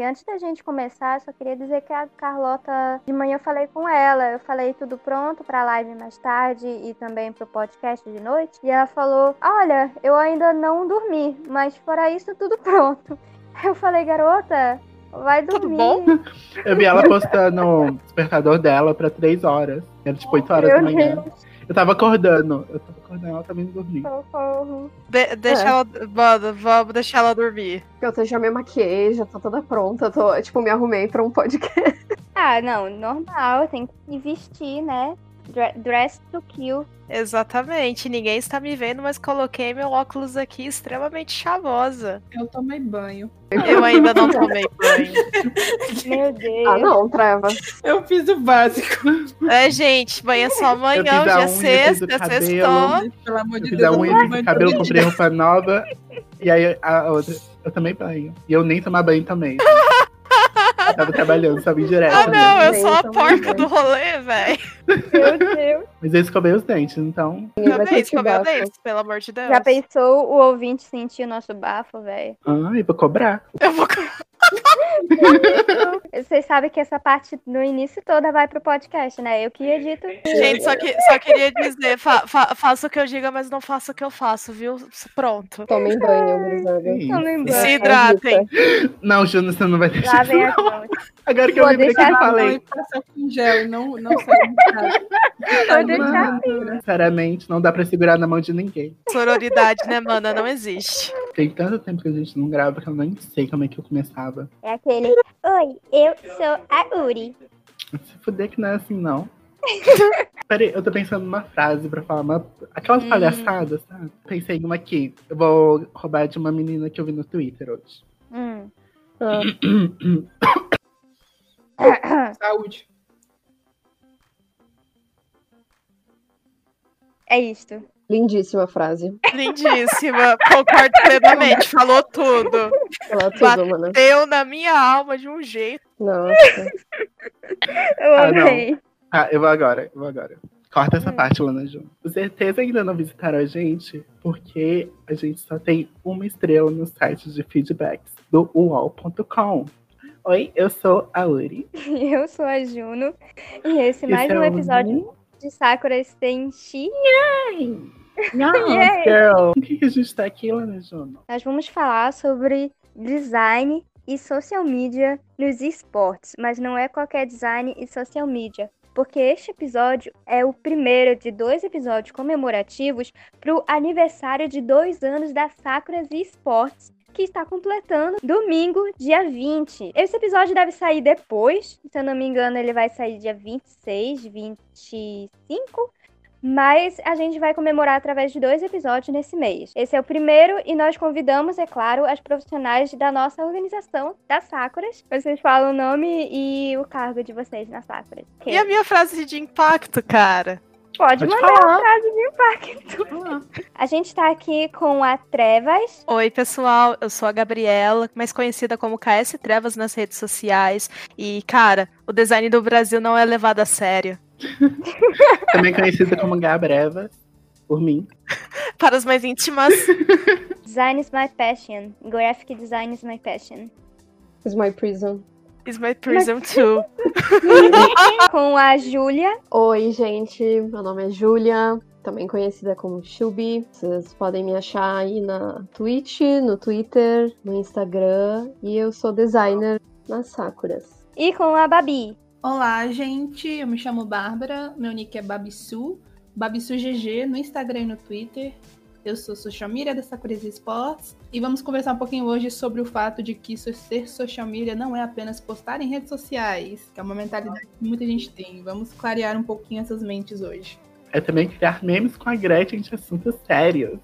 gente, antes da gente começar, só queria dizer que a Carlota, de manhã eu falei com ela, eu falei tudo pronto pra live mais tarde e também pro podcast de noite. E ela falou: Olha, eu ainda não dormi, mas fora isso, tudo pronto. Eu falei, garota, vai dormir. Tudo bom? Eu vi ela postando o despertador dela pra três horas. Era tipo 8 horas Meu da manhã. Deus, Eu tava acordando. Eu tava acordando, ela tava indo dormir. socorro. De- deixa É. ela. Mano, vamos deixar ela dormir. Eu já me maquiei, já tô toda pronta. eu Tô, tipo, me arrumei pra um podcast. Ah, não, normal, tem que vestir, né? Dre- Dress to kill. Exatamente. Ninguém está me vendo, mas coloquei meu óculos aqui extremamente chavosa. Eu tomei banho. Eu ainda não tomei banho. Meu Deus. Ah, não, Trevas. Eu fiz o básico. É, gente, banho é só amanhã, fiz a dia unha, fiz o sexta, cabelo. sextou. Pelo amor Eu de fiz Deus. a eu unha, tomo fiz o cabelo, comprei roupa nova. E aí a outra, eu também banho. E eu nem tomar banho também. Eu tava trabalhando, sabe, direto. Ah, não, eu Bem, sou a porca bem. do rolê, velho. Meu Deus. Mas eu escovei os dentes, então. Ter que escoveu bafo. dentes, pelo amor de Deus. Já pensou o ouvinte sentir o nosso bafo, velho? Ai, vou cobrar. Eu vou... Vocês sabem que essa parte no início toda vai pro podcast, né? Eu que edito. Gente, só, que, só queria dizer, fa, fa, faça o que eu diga, mas não faça o que eu faço, viu? Pronto. Tomem banho, gurizada. Tomem Se banho. hidratem. Não, Júnior, você não vai deixar isso, não. Agora que eu Vou lembrei que eu falei. com gel não, não sai Sinceramente, não dá pra segurar na mão de ninguém. Sororidade, né, mana? Não existe. Tem tanto tempo que a gente não grava que eu nem sei como é que eu começava. É aquele. Oi, eu sou a Uri. Se fuder que não é assim, não. Peraí, eu tô pensando numa frase pra falar, uma... aquelas Hum. palhaçadas, sabe? Pensei em uma aqui. Eu vou roubar de uma menina que eu vi no Twitter hoje. Hum. Saúde. É isto. Lindíssima frase. Lindíssima. Concordo plenamente. Falou tudo. Fala tudo, mano. Deu na minha alma de um jeito. Nossa. Eu Ah, não. amei. Ah, eu vou agora, eu vou agora. Corta Hum. essa parte, Lana Ju. Com certeza ainda não visitaram a gente, porque a gente só tem uma estrela no site de feedbacks do UOL.com. Oi, eu sou a Uri. Eu sou a Juno. E esse mais Esse é um episódio de Sakura Senshi. Yes, Yay! girl. Por que, que a gente tá aqui, Lana Juno? Nós vamos falar sobre design e social media nos esportes, mas não é qualquer design e social media. Porque este episódio é o primeiro de dois episódios comemorativos para o aniversário de dois anos da Sakuras Esportes, que está completando domingo, dia 20. Esse episódio deve sair depois, se eu não me engano, ele vai sair dia 26, 25. Mas a gente vai comemorar através de dois episódios nesse mês. Esse é o primeiro e nós convidamos, é claro, as profissionais da nossa organização, da Sakuras. Vocês falam o nome e o cargo de vocês na Sakuras. E a minha frase de impacto, cara? Pode Pode mandar falar. a frase de impacto. A gente tá aqui com a Trevas. Oi, pessoal. Eu sou a Gabriela, mais conhecida como KS Trevas nas redes sociais. E, cara, o design do Brasil não é levado a sério. Também conhecida como Gabreva, por mim. Para os mais íntimas, Design is my passion. Graphic design is my passion. Is my prison. is my prism too. Com a Júlia. Oi, gente. Meu nome é Júlia. Também conhecida como Shubi. Vocês podem me achar aí na Twitch, no Twitter, no Instagram. E eu sou designer nas Sakuras. E com a Babi. Olá, gente. Eu me chamo Bárbara. Meu nick é Babisu. Babisu GG no Instagram e no Twitter. Eu sou social media da Sakuras Esportes. E vamos conversar um pouquinho hoje sobre o fato de que ser social media não é apenas postar em redes sociais, que é uma mentalidade que muita gente tem. Vamos clarear um pouquinho essas mentes hoje. É também criar memes com a Gretchen de assuntos sérios.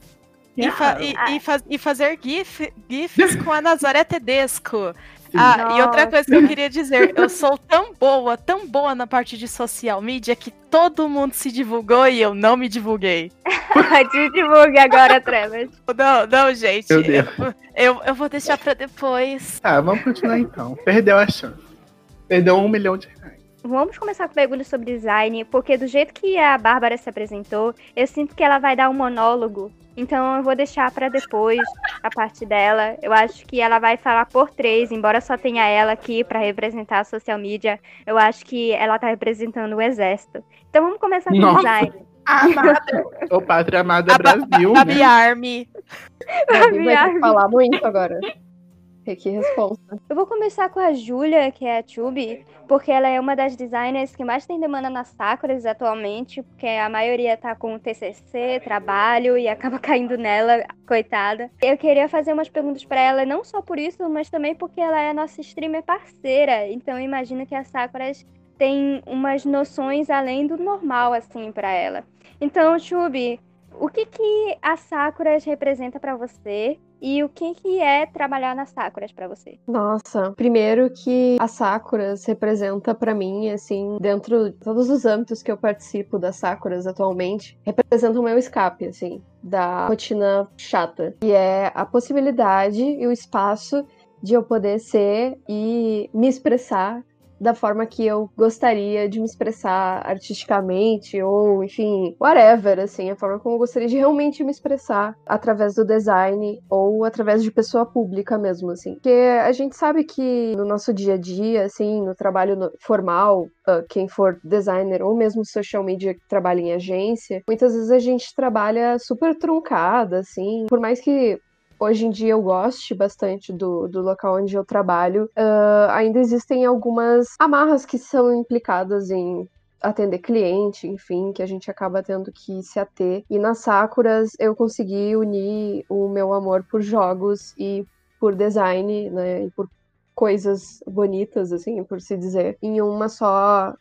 E, fa- e- e fa- e fazer gif, gifs com a Nazaré Tedesco. Ah, e outra Nossa. coisa que eu queria dizer, eu sou tão boa, tão boa na parte de social media que todo mundo se divulgou e eu não me divulguei. Te divulgue agora, Trevas. Não, não, gente. Meu Deus. Eu, eu vou deixar pra depois. Tá, vamos continuar então. Perdeu a chance. Perdeu um milhão de reais. Vamos começar com perguntas sobre design, porque do jeito que a Bárbara se apresentou, eu sinto que ela vai dar um monólogo. Então eu vou deixar para depois a parte dela. Eu acho que ela vai falar por três, embora só tenha ela aqui para representar a social media. Eu acho que ela tá representando o exército. Então vamos começar com Nossa. design. Amada. O Pátria Amada A Brasil, Babi né? Army. Ter Army. falar muito agora. Que resposta. Eu vou começar com a Júlia, que é a Tube, porque ela é uma das designers que mais tem demanda nas Sakuras atualmente, porque a maioria tá com TCC, trabalho e acaba caindo nela, coitada. Eu queria fazer umas perguntas pra ela, não só por isso, mas também porque ela é nossa streamer parceira. Então eu imagino que as Sakuras têm umas noções além do normal assim pra ela. Então, Tube, o que que a Sakuras representa pra você? E o que que é trabalhar nas Sakuras pra você? Nossa, primeiro que a Sakuras representa pra mim, assim, dentro de todos os âmbitos que eu participo das Sakuras atualmente, representa o meu escape, assim, da rotina chata. E é a possibilidade e o espaço de eu poder ser e me expressar da forma que eu gostaria de me expressar artisticamente ou, enfim, whatever, assim, a forma como eu gostaria de realmente me expressar através do design ou através de pessoa pública mesmo, assim. Porque a gente sabe que no nosso dia a dia, assim, no trabalho formal, ah, quem for designer ou mesmo social media que trabalha em agência, muitas vezes a gente trabalha super truncada, assim, por mais que hoje em dia eu goste bastante do, do local onde eu trabalho, ah, ainda existem algumas amarras que são implicadas em atender cliente, enfim, que a gente acaba tendo que se ater. E nas Sakuras eu consegui unir o meu amor por jogos e por design, né, e por coisas bonitas, assim, por se dizer, em uma só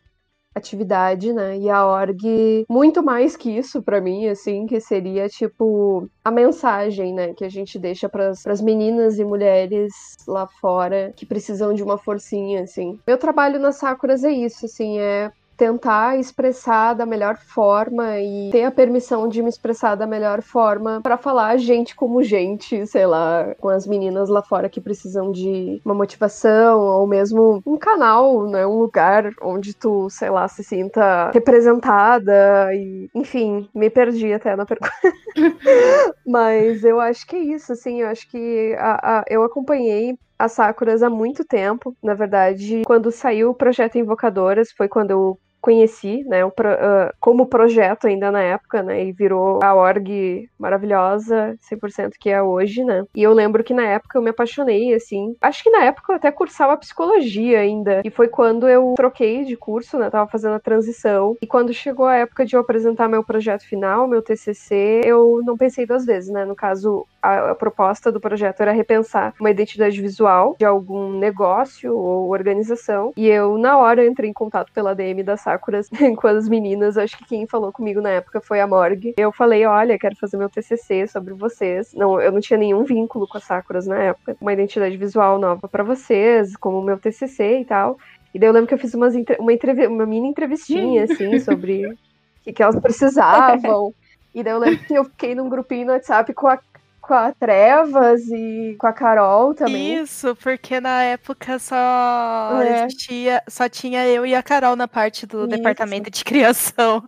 atividade, né? E a org muito mais que isso pra mim, assim, que seria tipo a mensagem, né, que a gente deixa para as meninas e mulheres lá fora que precisam de uma forcinha, assim. Meu trabalho nas Sakuras é isso, assim, é tentar expressar da melhor forma e ter a permissão de me expressar da melhor forma para falar gente como gente, sei lá, com as meninas lá fora que precisam de uma motivação ou mesmo um canal, né, um lugar onde tu, sei lá, se sinta representada e, enfim, me perdi até na pergunta. Mas eu acho que é isso, assim, eu acho que a, a- eu acompanhei as Sakuras há muito tempo. Na verdade, quando saiu o projeto Invocadoras, foi quando eu conheci, né, ah, como projeto ainda na época, né, e virou a org maravilhosa, 100% que é hoje, né. E eu lembro que na época eu me apaixonei, assim. Acho que na época eu até cursava psicologia ainda. E foi quando eu troquei de curso, né, tava fazendo a transição. E quando chegou a época de eu apresentar meu projeto final, meu TCC, eu não pensei duas vezes, né. No caso, a, proposta do projeto era repensar uma identidade visual de algum negócio ou organização. E eu, na hora, entrei em contato pela DM da Sakuras com as meninas. Acho que quem falou comigo na época foi a Morg. Eu falei: olha, quero fazer meu TCC sobre vocês. Não, eu não tinha nenhum vínculo com as Sakuras na época. Uma identidade visual nova para vocês, como meu TCC e tal. E daí eu lembro que eu fiz umas uma, uma mini entrevistinha, assim, sobre o que, que elas precisavam. E daí eu lembro que eu fiquei num grupinho no WhatsApp com a, com a Trevas e com a Carol também. Isso, porque na época só É. existia, só tinha eu e a Carol na parte do Isso. departamento de criação.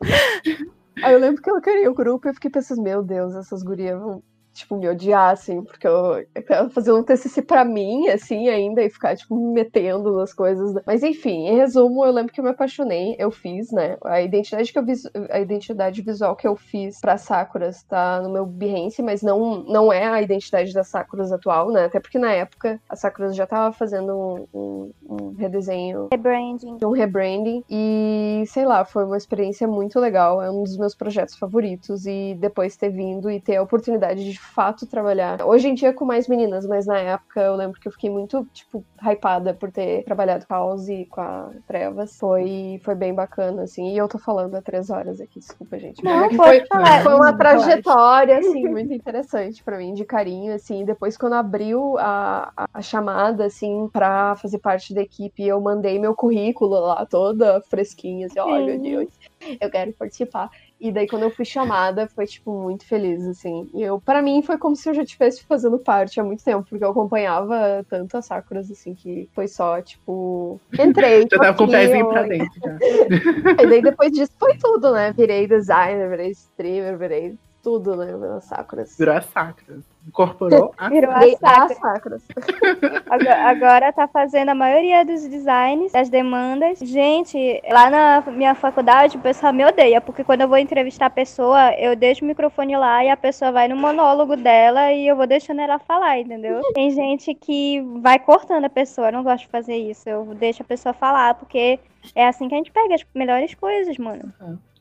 Aí eu lembro que eu queria o grupo e eu fiquei pensando, meu Deus, essas gurias vão, tipo, me odiar, assim, porque eu, eu fazer um TCC pra mim, assim, ainda, e ficar, tipo, me metendo nas coisas. Mas, enfim, em resumo, eu lembro que eu me apaixonei, eu fiz, né, a identidade que eu vis... a identidade visual que eu fiz pra Sakuras tá no meu Behance, mas não, não é a identidade da Sakuras atual, né, até porque na época a Sakuras já tava fazendo um, um, um redesenho Rebranding. um rebranding e sei lá, foi uma experiência muito legal, é um dos meus projetos favoritos e depois ter vindo e ter a oportunidade de de fato trabalhar. Hoje em dia com mais meninas, mas na época eu lembro que eu fiquei muito, tipo, hypada por ter trabalhado com a House e com a Trevas. Foi, foi bem bacana, assim, e eu tô falando há três horas aqui, desculpa, gente. Não, é foi, falar. foi uma trajetória, assim, muito interessante pra mim, de carinho, assim. Depois, quando abriu a, a, a chamada, assim, pra fazer parte da equipe, eu mandei meu currículo lá, toda fresquinha, assim, ó, meu. Deus, eu quero participar. E daí, quando eu fui chamada, foi, tipo, muito feliz, assim. E eu, pra mim, foi como se eu já estivesse fazendo parte há muito tempo, porque eu acompanhava tanto as Sakuras, assim, que foi só, tipo. Entrei. Já tava com o pezinho eu... pra dentro. Já. E daí, depois disso, foi tudo, né? Virei designer, virei streamer, virei tudo, né? Nas Sakuras. Virou a Sakura. Incorporou a Virou as Sakuras. Agora, agora tá fazendo a maioria dos designs, das demandas. Gente, lá na minha faculdade, o pessoal me odeia, porque quando eu vou entrevistar a pessoa, eu deixo o microfone lá e a pessoa vai no monólogo dela e eu vou deixando ela falar, entendeu? Tem gente que vai cortando a pessoa, eu não gosto de fazer isso. Eu deixo a pessoa falar, porque é assim que a gente pega as melhores coisas, mano.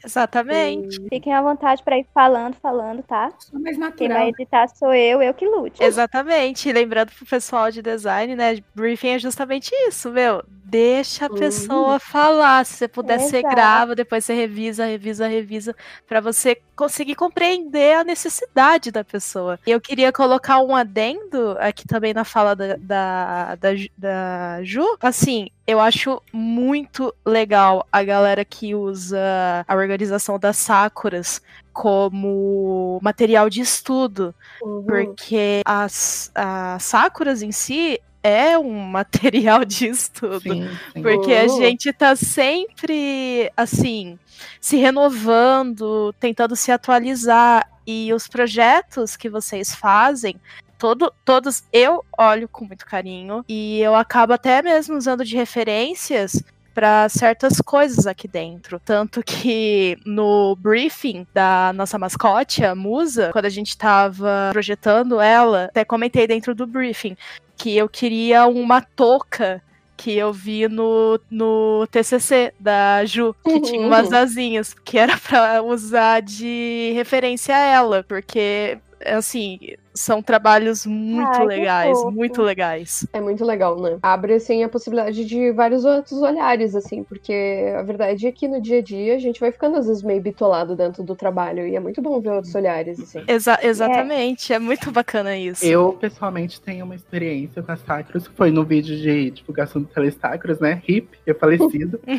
Exatamente. Fiquem à vontade pra ir falando, falando, tá? Sou mais Quem vai natural. editar sou eu, eu que lute. Exatamente. E lembrando pro pessoal de design, né? Briefing é justamente isso, meu. Deixa a Uhum. pessoa falar. Se você puder, você Exato. grava, depois você revisa, revisa, revisa, pra você conseguir compreender a necessidade da pessoa. E eu queria colocar um adendo aqui também na fala da, da, da, da Ju. Assim, eu acho muito legal a galera que usa a organização das Sakuras como material de estudo. Uhum. Porque as, as Sakuras em si é um material de estudo. Sim, sim. Porque a Uhum. gente tá sempre, assim, se renovando, tentando se atualizar. E os projetos que vocês fazem, todo, todos eu olho com muito carinho. E eu acabo até mesmo usando de referências para certas coisas aqui dentro. Tanto que no briefing da nossa mascote, a Musa, quando a gente tava projetando ela, até comentei dentro do briefing que eu queria uma touca que eu vi no, no TCC da Ju, que tinha umas asinhas, que era pra usar de referência a ela, porque, assim, são trabalhos muito Ai, que legais, muito legais. É muito legal, né? Abre, assim, a possibilidade de vários outros olhares, assim, porque a verdade é que no dia a dia a gente vai ficando, às vezes, meio bitolado dentro do trabalho, e é muito bom ver outros olhares, assim. Exa- exatamente, é. muito bacana isso. Eu, pessoalmente, tenho uma experiência com as Sacros. Foi no vídeo de divulgação do Telesacros, né? RIP, eu falecido.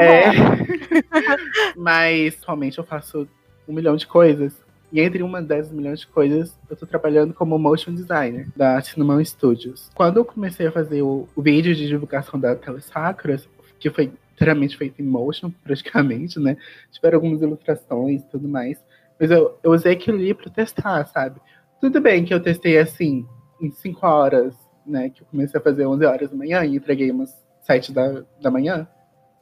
É. Mas, atualmente, eu faço um milhão de coisas. E entre uma dessas milhões de coisas, eu tô trabalhando como motion designer da Cinnamon Studios. Quando eu comecei a fazer o, o vídeo de divulgação da Telesacros, que foi inteiramente feito em motion, praticamente, né? Tiveram algumas ilustrações e tudo mais. Mas eu, eu usei aquilo ali pra testar, sabe? Tudo bem que eu testei assim, em 5 horas, né? Que eu comecei a fazer 11 horas da manhã e entreguei umas 7 da, da manhã.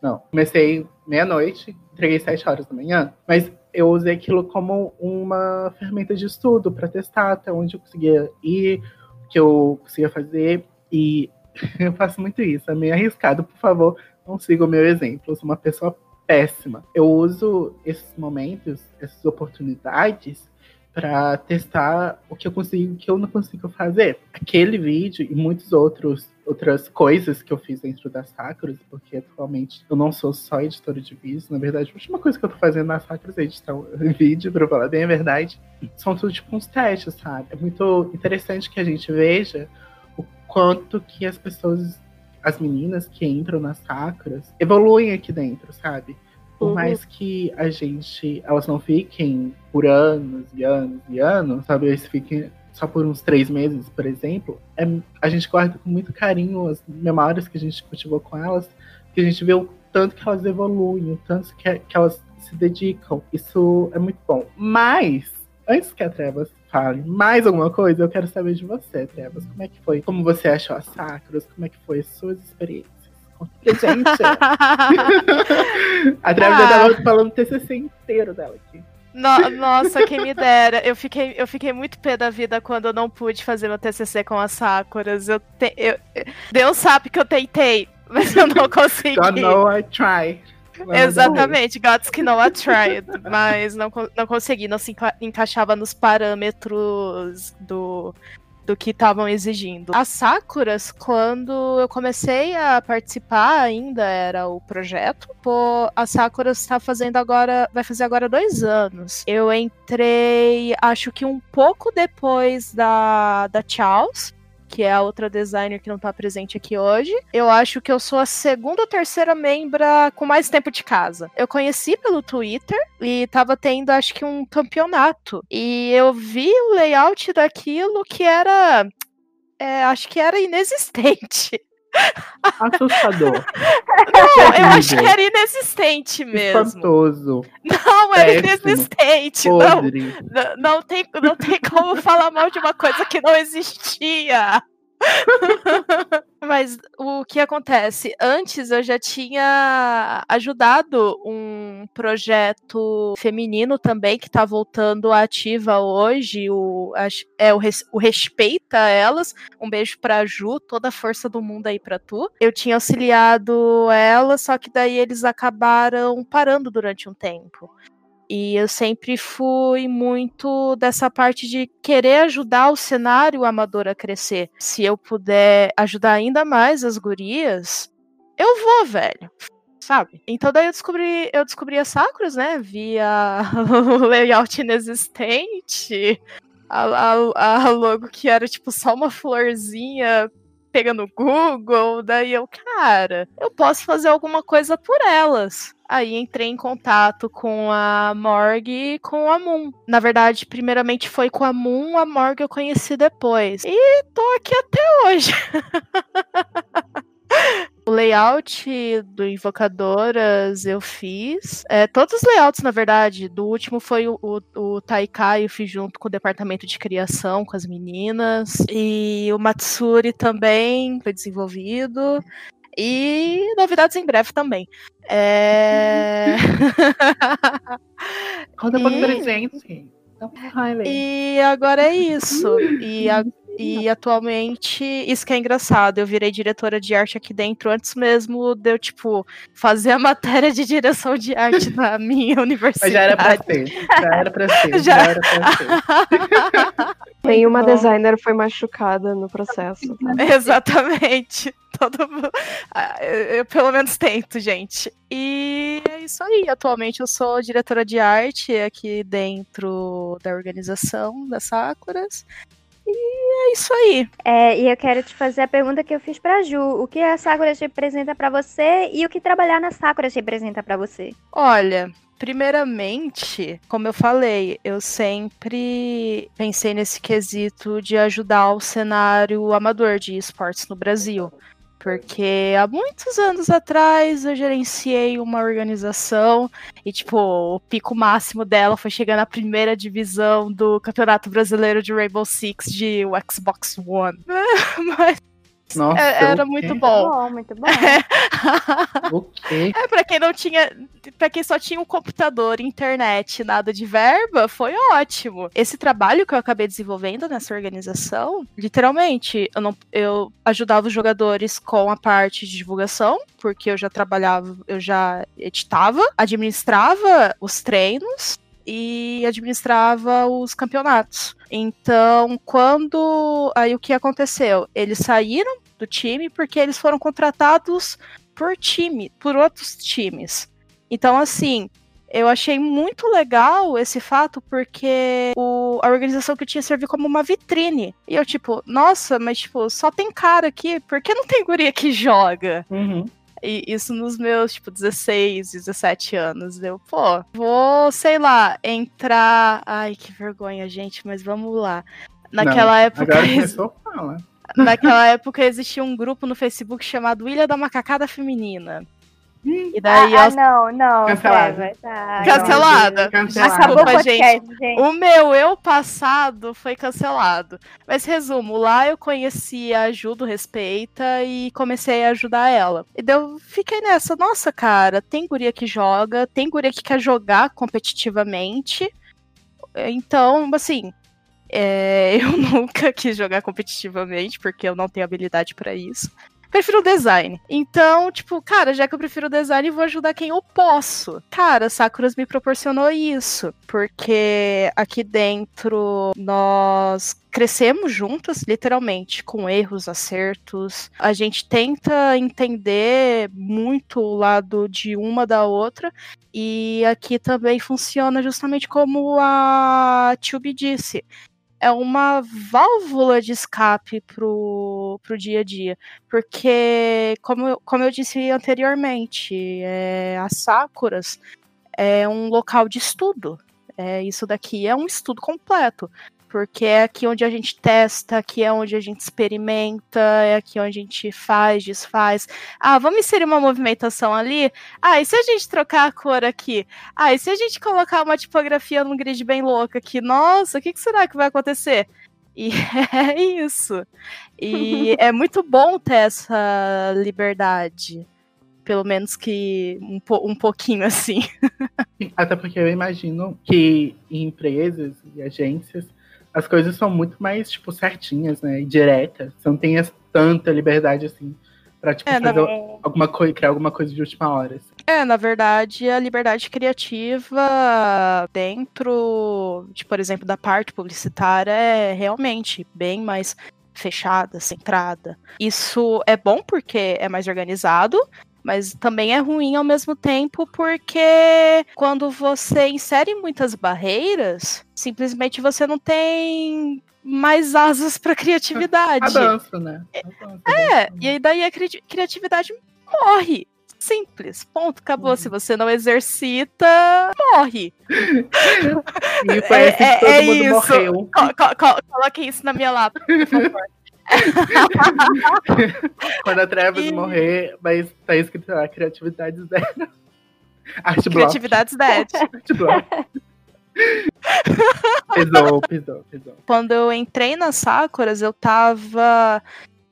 Não, comecei meia-noite, entreguei 7 horas da manhã, mas eu usei aquilo como uma ferramenta de estudo para testar até onde eu conseguia ir, o que eu conseguia fazer, e eu faço muito isso, é meio arriscado, por favor, não siga o meu exemplo, eu sou uma pessoa péssima. Eu uso esses momentos, essas oportunidades, para testar o que eu consigo o que eu não consigo fazer. Aquele vídeo e muitos outros outras coisas que eu fiz dentro das Sakuras, porque atualmente eu não sou só editora de vídeos, na verdade, a última coisa que eu tô fazendo nas Sakuras é editar um vídeo, pra falar bem a verdade. São tudo tipo uns testes, sabe? É muito interessante que a gente veja o quanto que as pessoas, as meninas que entram nas Sakuras, evoluem aqui dentro, sabe? Por Uhum. mais que a gente, elas não fiquem por anos e anos e anos, sabe? Eles fiquem só por uns três meses, por exemplo, é, a gente guarda com muito carinho as memórias que a gente cultivou com elas, que a gente vê o tanto que elas evoluem, o tanto que, que elas se dedicam. Isso é muito bom. Mas, antes que a Trevas fale mais alguma coisa, eu quero saber de você, Trevas. Como é que foi? Como você achou as Sacros? Como é que foi as suas experiências? Pra gente. a Trevas já Ah. tava falando o TCC inteiro dela aqui. No- nossa, quem me dera. Eu fiquei, eu fiquei muito pé da vida quando eu não pude fazer meu TCC com as Sakuras. Eu te, eu, Deus sabe que eu tentei, mas eu não consegui. God know I try. Exatamente, Gods que não I tried, mas não, não consegui, não se enca- encaixava nos parâmetros do, do que estavam exigindo. As Sakuras, quando eu comecei a participar, ainda era o projeto. Pô, a Sakuras está fazendo agora, vai fazer agora dois anos. Eu entrei, acho que um pouco depois da, da Chaos. Que é a outra designer que não tá presente aqui hoje. Eu acho que eu sou a segunda ou terceira membra com mais tempo de casa. Eu conheci pelo Twitter e tava tendo, acho que, um campeonato. E eu vi o layout daquilo que era. É, acho que era inexistente. Assustador. Não, eu acho que era inexistente mesmo. Espantoso. Não, era Péssimo. inexistente. Não, não, tem, não tem como falar mal de uma coisa que não existia. Mas o que acontece? Antes eu já tinha ajudado um projeto feminino também, que tá voltando ativa hoje. O, é o, o Respeita Elas. Um beijo pra Ju, toda a força do mundo aí pra tu. Eu tinha auxiliado ela, só que daí eles acabaram parando durante um tempo. E eu sempre fui muito dessa parte de querer ajudar o cenário amador a crescer. Se eu puder ajudar ainda mais as gurias, eu vou, velho. Sabe? Então daí eu descobri, eu descobri a Sakura, né? Via o layout inexistente, a, a, a logo que era tipo só uma florzinha pega no Google, daí eu, cara, eu posso fazer alguma coisa por elas. Aí entrei em contato com a Morg e com a Moon. Na verdade, primeiramente foi com a Moon, a Morg eu conheci depois. E tô aqui até hoje. O layout do Invocadoras eu fiz. É, todos os layouts, na verdade. Do último foi o, o, o Taikai, eu fiz junto com o departamento de criação, com as meninas. E o Matsuri também foi desenvolvido. E novidades em breve também. É... Conta pra presente. E agora é isso. E a e atualmente, isso que é engraçado, eu virei diretora de arte aqui dentro antes mesmo de eu, tipo, fazer a matéria de direção de arte na minha universidade. Mas já era pra ser, já era pra ser, já, já era pra ser. Nenhuma Bom. designer foi machucada no processo. Tá? Exatamente. Todo ah, eu, eu, pelo menos tento, gente. E é isso aí. Atualmente eu sou diretora de arte aqui dentro da organização das Sakuras. E é isso aí. É, e eu quero te fazer a pergunta que eu fiz pra Ju. O que a Sakura representa para você e o que trabalhar na Sakura representa para você? Olha, primeiramente, como eu falei, eu sempre pensei nesse quesito de ajudar o cenário amador de esportes no Brasil. Porque há muitos anos atrás eu gerenciei uma organização e, tipo, o pico máximo dela foi chegar na primeira divisão do Campeonato Brasileiro de Rainbow Six de Xbox One. Mas nossa, é, era muito bom. Muito bom, muito bom. okay. É, pra quem não tinha. Pra quem só tinha um computador, internet, nada de verba, foi ótimo. Esse trabalho que eu acabei desenvolvendo nessa organização, literalmente, eu, não, eu ajudava os jogadores com a parte de divulgação, porque eu já trabalhava, eu já editava, administrava os treinos e administrava os campeonatos. Então, quando. Aí o que aconteceu? Eles saíram do time porque eles foram contratados por time, por outros times. Então, assim, eu achei muito legal esse fato porque o, a organização que tinha serviu como uma vitrine. E eu, tipo, nossa, mas tipo, só tem cara aqui, por que não tem guria que joga? Uhum. E isso nos meus, tipo, 16, 17 anos. Eu, pô, vou, sei lá, entrar. Ai, que vergonha, gente, mas vamos lá. Naquela Não, época. Agora começou a falar. Naquela época existia um grupo no Facebook chamado Ilha da Macacada Feminina. E daí ah, ah, não, não. Cancelada. Tá, cancelada. cancelada. Acabou o podcast, gente. gente. O meu eu passado foi cancelado. Mas resumo, lá eu conheci a Ju do Respeita e comecei a ajudar ela. E daí eu fiquei nessa, nossa, cara, tem guria que joga, tem guria que quer jogar competitivamente. Então, assim, é, eu nunca quis jogar competitivamente, porque eu não tenho habilidade para isso prefiro o design. Então, tipo, cara, já que eu prefiro o design, vou ajudar quem eu posso. Cara, Sakuras me proporcionou isso, porque aqui dentro nós crescemos juntas, literalmente, com erros, acertos. A gente tenta entender muito o lado de uma da outra. E aqui também funciona justamente como a Tube disse é uma válvula de escape pro, pro dia a dia. Porque, como, como eu disse anteriormente, é, as Sakuras é um local de estudo. É, isso daqui é um estudo completo porque é aqui onde a gente testa, aqui é onde a gente experimenta, é aqui onde a gente faz, desfaz. Ah, vamos inserir uma movimentação ali? Ah, e se a gente trocar a cor aqui? Ah, e se a gente colocar uma tipografia num grid bem louca aqui? Nossa, o que, que será que vai acontecer? E é isso. E é muito bom ter essa liberdade. Pelo menos que um, po um pouquinho assim. Até porque eu imagino que em empresas e agências as coisas são muito mais, tipo, certinhas, né? E diretas. Você não tem tanta liberdade assim pra, tipo, é, fazer na... alguma coisa, criar alguma coisa de última hora. Assim. É, na verdade, a liberdade criativa dentro, de, por exemplo, da parte publicitária é realmente bem mais fechada, centrada. Isso é bom porque é mais organizado, mas também é ruim ao mesmo tempo porque quando você insere muitas barreiras, simplesmente você não tem mais asas para criatividade. Avança, né? Avança, é, e aí daí a cri criatividade morre. Simples, ponto, acabou. Uhum. Se você não exercita, morre. E parece é, que todo é mundo isso. morreu. Co co coloque isso na minha lata, por favor. Quando a Travis e... morrer, estar tá escrito lá, criatividade zero. Arte criatividade zero. Arte block. pisou, pisou, pisou. Quando eu entrei nas Sakuras, eu tava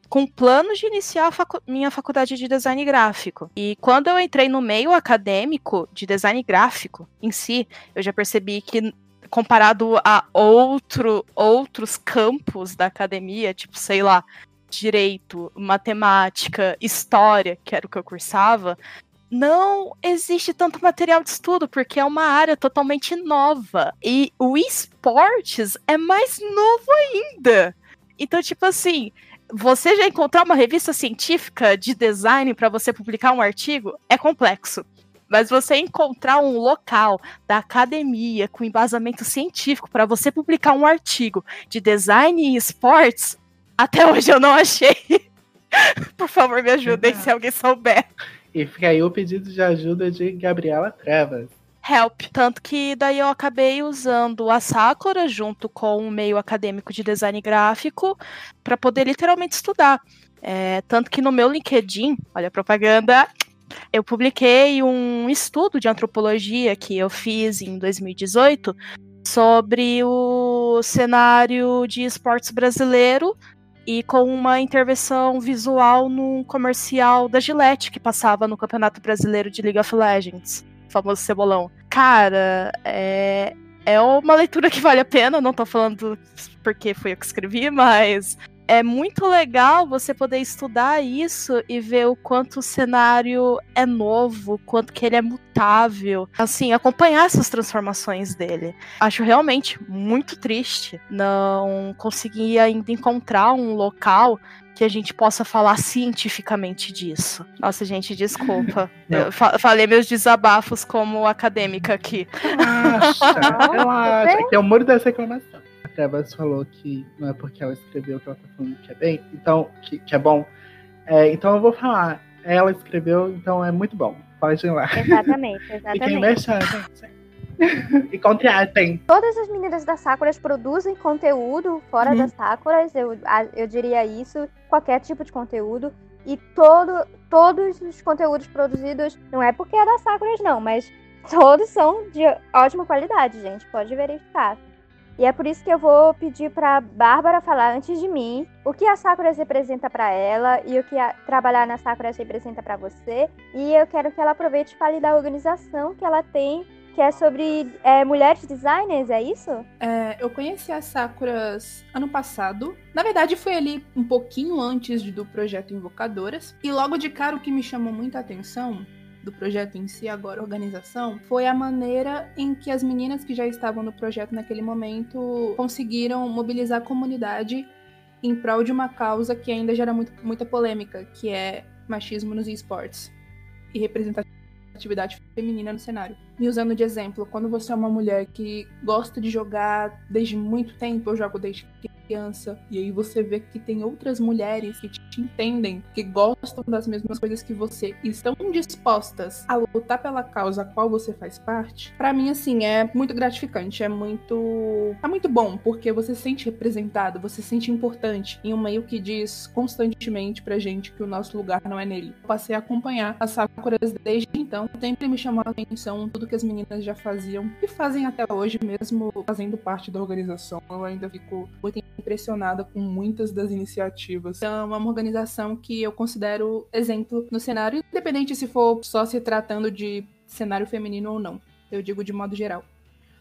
com planos de iniciar facu minha faculdade de design gráfico. E quando eu entrei no meio acadêmico de design gráfico em si, eu já percebi que comparado a outro, outros campos da academia, tipo, sei lá, direito, matemática, história, que era o que eu cursava, não existe tanto material de estudo, porque é uma área totalmente nova. E o esportes é mais novo ainda. Então, tipo assim, você já encontrar uma revista científica de design para você publicar um artigo é complexo. Mas você encontrar um local da academia com embasamento científico para você publicar um artigo de design e esportes, até hoje eu não achei. Por favor, me ajudem se alguém souber. E fica aí o pedido de ajuda de Gabriela Trevas. Help. Tanto que daí eu acabei usando a Sakura junto com o meio acadêmico de design gráfico para poder literalmente estudar. É, tanto que no meu LinkedIn, olha a propaganda, eu publiquei um estudo de antropologia que eu fiz em 2018 sobre o cenário de esportes brasileiro e com uma intervenção visual num comercial da Gillette que passava no Campeonato Brasileiro de League of Legends, famoso cebolão. Cara, é, é uma leitura que vale a pena, não tô falando porque foi eu que escrevi, mas é muito legal você poder estudar isso e ver o quanto o cenário é novo, quanto que ele é mutável. Assim, acompanhar essas transformações dele. Acho realmente muito triste não conseguir ainda encontrar um local que a gente possa falar cientificamente disso. Nossa, gente, desculpa. Eu fa falei meus desabafos como acadêmica aqui. Relaxa, relaxa. Que é o muro dessa reclamação. Trevas falou que não é porque ela escreveu que ela tá falando que é bem, então, que, que é bom. É, então eu vou falar. Ela escreveu, então é muito bom. Pode ir lá. Exatamente, exatamente. E quem mexa, e contratem. Todas as meninas da Sakura produzem conteúdo fora uhum. das Sakuras, eu, eu diria isso, qualquer tipo de conteúdo. E todo, todos os conteúdos produzidos, não é porque é da Sakuras, não, mas todos são de ótima qualidade, gente. Pode verificar. E é por isso que eu vou pedir para Bárbara falar antes de mim o que a Sakura representa para ela e o que a, trabalhar na Sakura representa para você. E eu quero que ela aproveite e fale da organização que ela tem, que é sobre é, mulheres designers, é isso? É, eu conheci as Sakuras ano passado. Na verdade, foi ali um pouquinho antes do projeto Invocadoras. E logo de cara, o que me chamou muita atenção do projeto em si, agora organização, foi a maneira em que as meninas que já estavam no projeto naquele momento conseguiram mobilizar a comunidade em prol de uma causa que ainda gera muito, muita polêmica, que é machismo nos esportes e representatividade feminina no cenário. Me usando de exemplo, quando você é uma mulher que gosta de jogar desde muito tempo, eu jogo desde criança, e aí você vê que tem outras mulheres que te entendem, que gostam das mesmas coisas que você e estão dispostas a lutar pela causa a qual você faz parte, para mim, assim, é muito gratificante, é muito. é muito bom, porque você se sente representado, você se sente importante em um meio que diz constantemente pra gente que o nosso lugar não é nele. Eu passei a acompanhar as Sakuras desde então, sempre me chamou a atenção tudo que as meninas já faziam e fazem até hoje, mesmo fazendo parte da organização. Eu ainda fico muito impressionada com muitas das iniciativas. Então, é uma organização que eu considero exemplo no cenário, independente se for só se tratando de cenário feminino ou não. Eu digo de modo geral.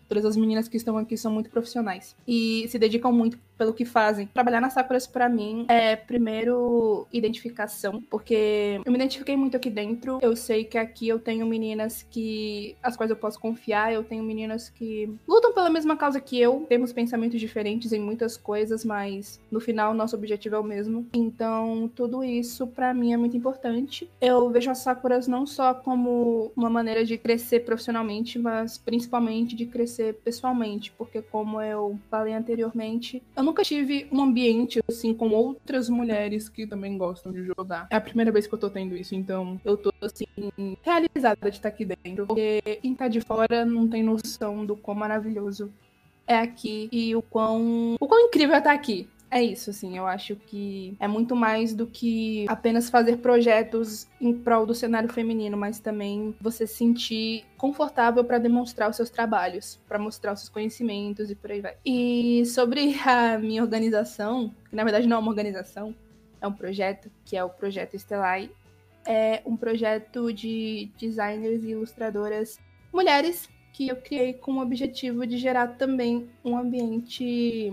Todas as meninas que estão aqui são muito profissionais e se dedicam muito pelo que fazem. Trabalhar na Sakuras para mim é primeiro identificação, porque eu me identifiquei muito aqui dentro. Eu sei que aqui eu tenho meninas que as quais eu posso confiar, eu tenho meninas que lutam pela mesma causa que eu. Temos pensamentos diferentes em muitas coisas, mas no final nosso objetivo é o mesmo. Então, tudo isso para mim é muito importante. Eu vejo as Sakuras não só como uma maneira de crescer profissionalmente, mas principalmente de crescer pessoalmente, porque como eu falei anteriormente, eu não nunca tive um ambiente assim com outras mulheres que também gostam de jogar. É a primeira vez que eu tô tendo isso, então eu tô assim realizada de estar aqui dentro, porque quem tá de fora não tem noção do quão maravilhoso é aqui e o quão o quão incrível é estar aqui. É isso, assim, eu acho que é muito mais do que apenas fazer projetos em prol do cenário feminino, mas também você se sentir confortável para demonstrar os seus trabalhos, para mostrar os seus conhecimentos e por aí vai. E sobre a minha organização, que na verdade não é uma organização, é um projeto, que é o Projeto Estelai, é um projeto de designers e ilustradoras mulheres que eu criei com o objetivo de gerar também um ambiente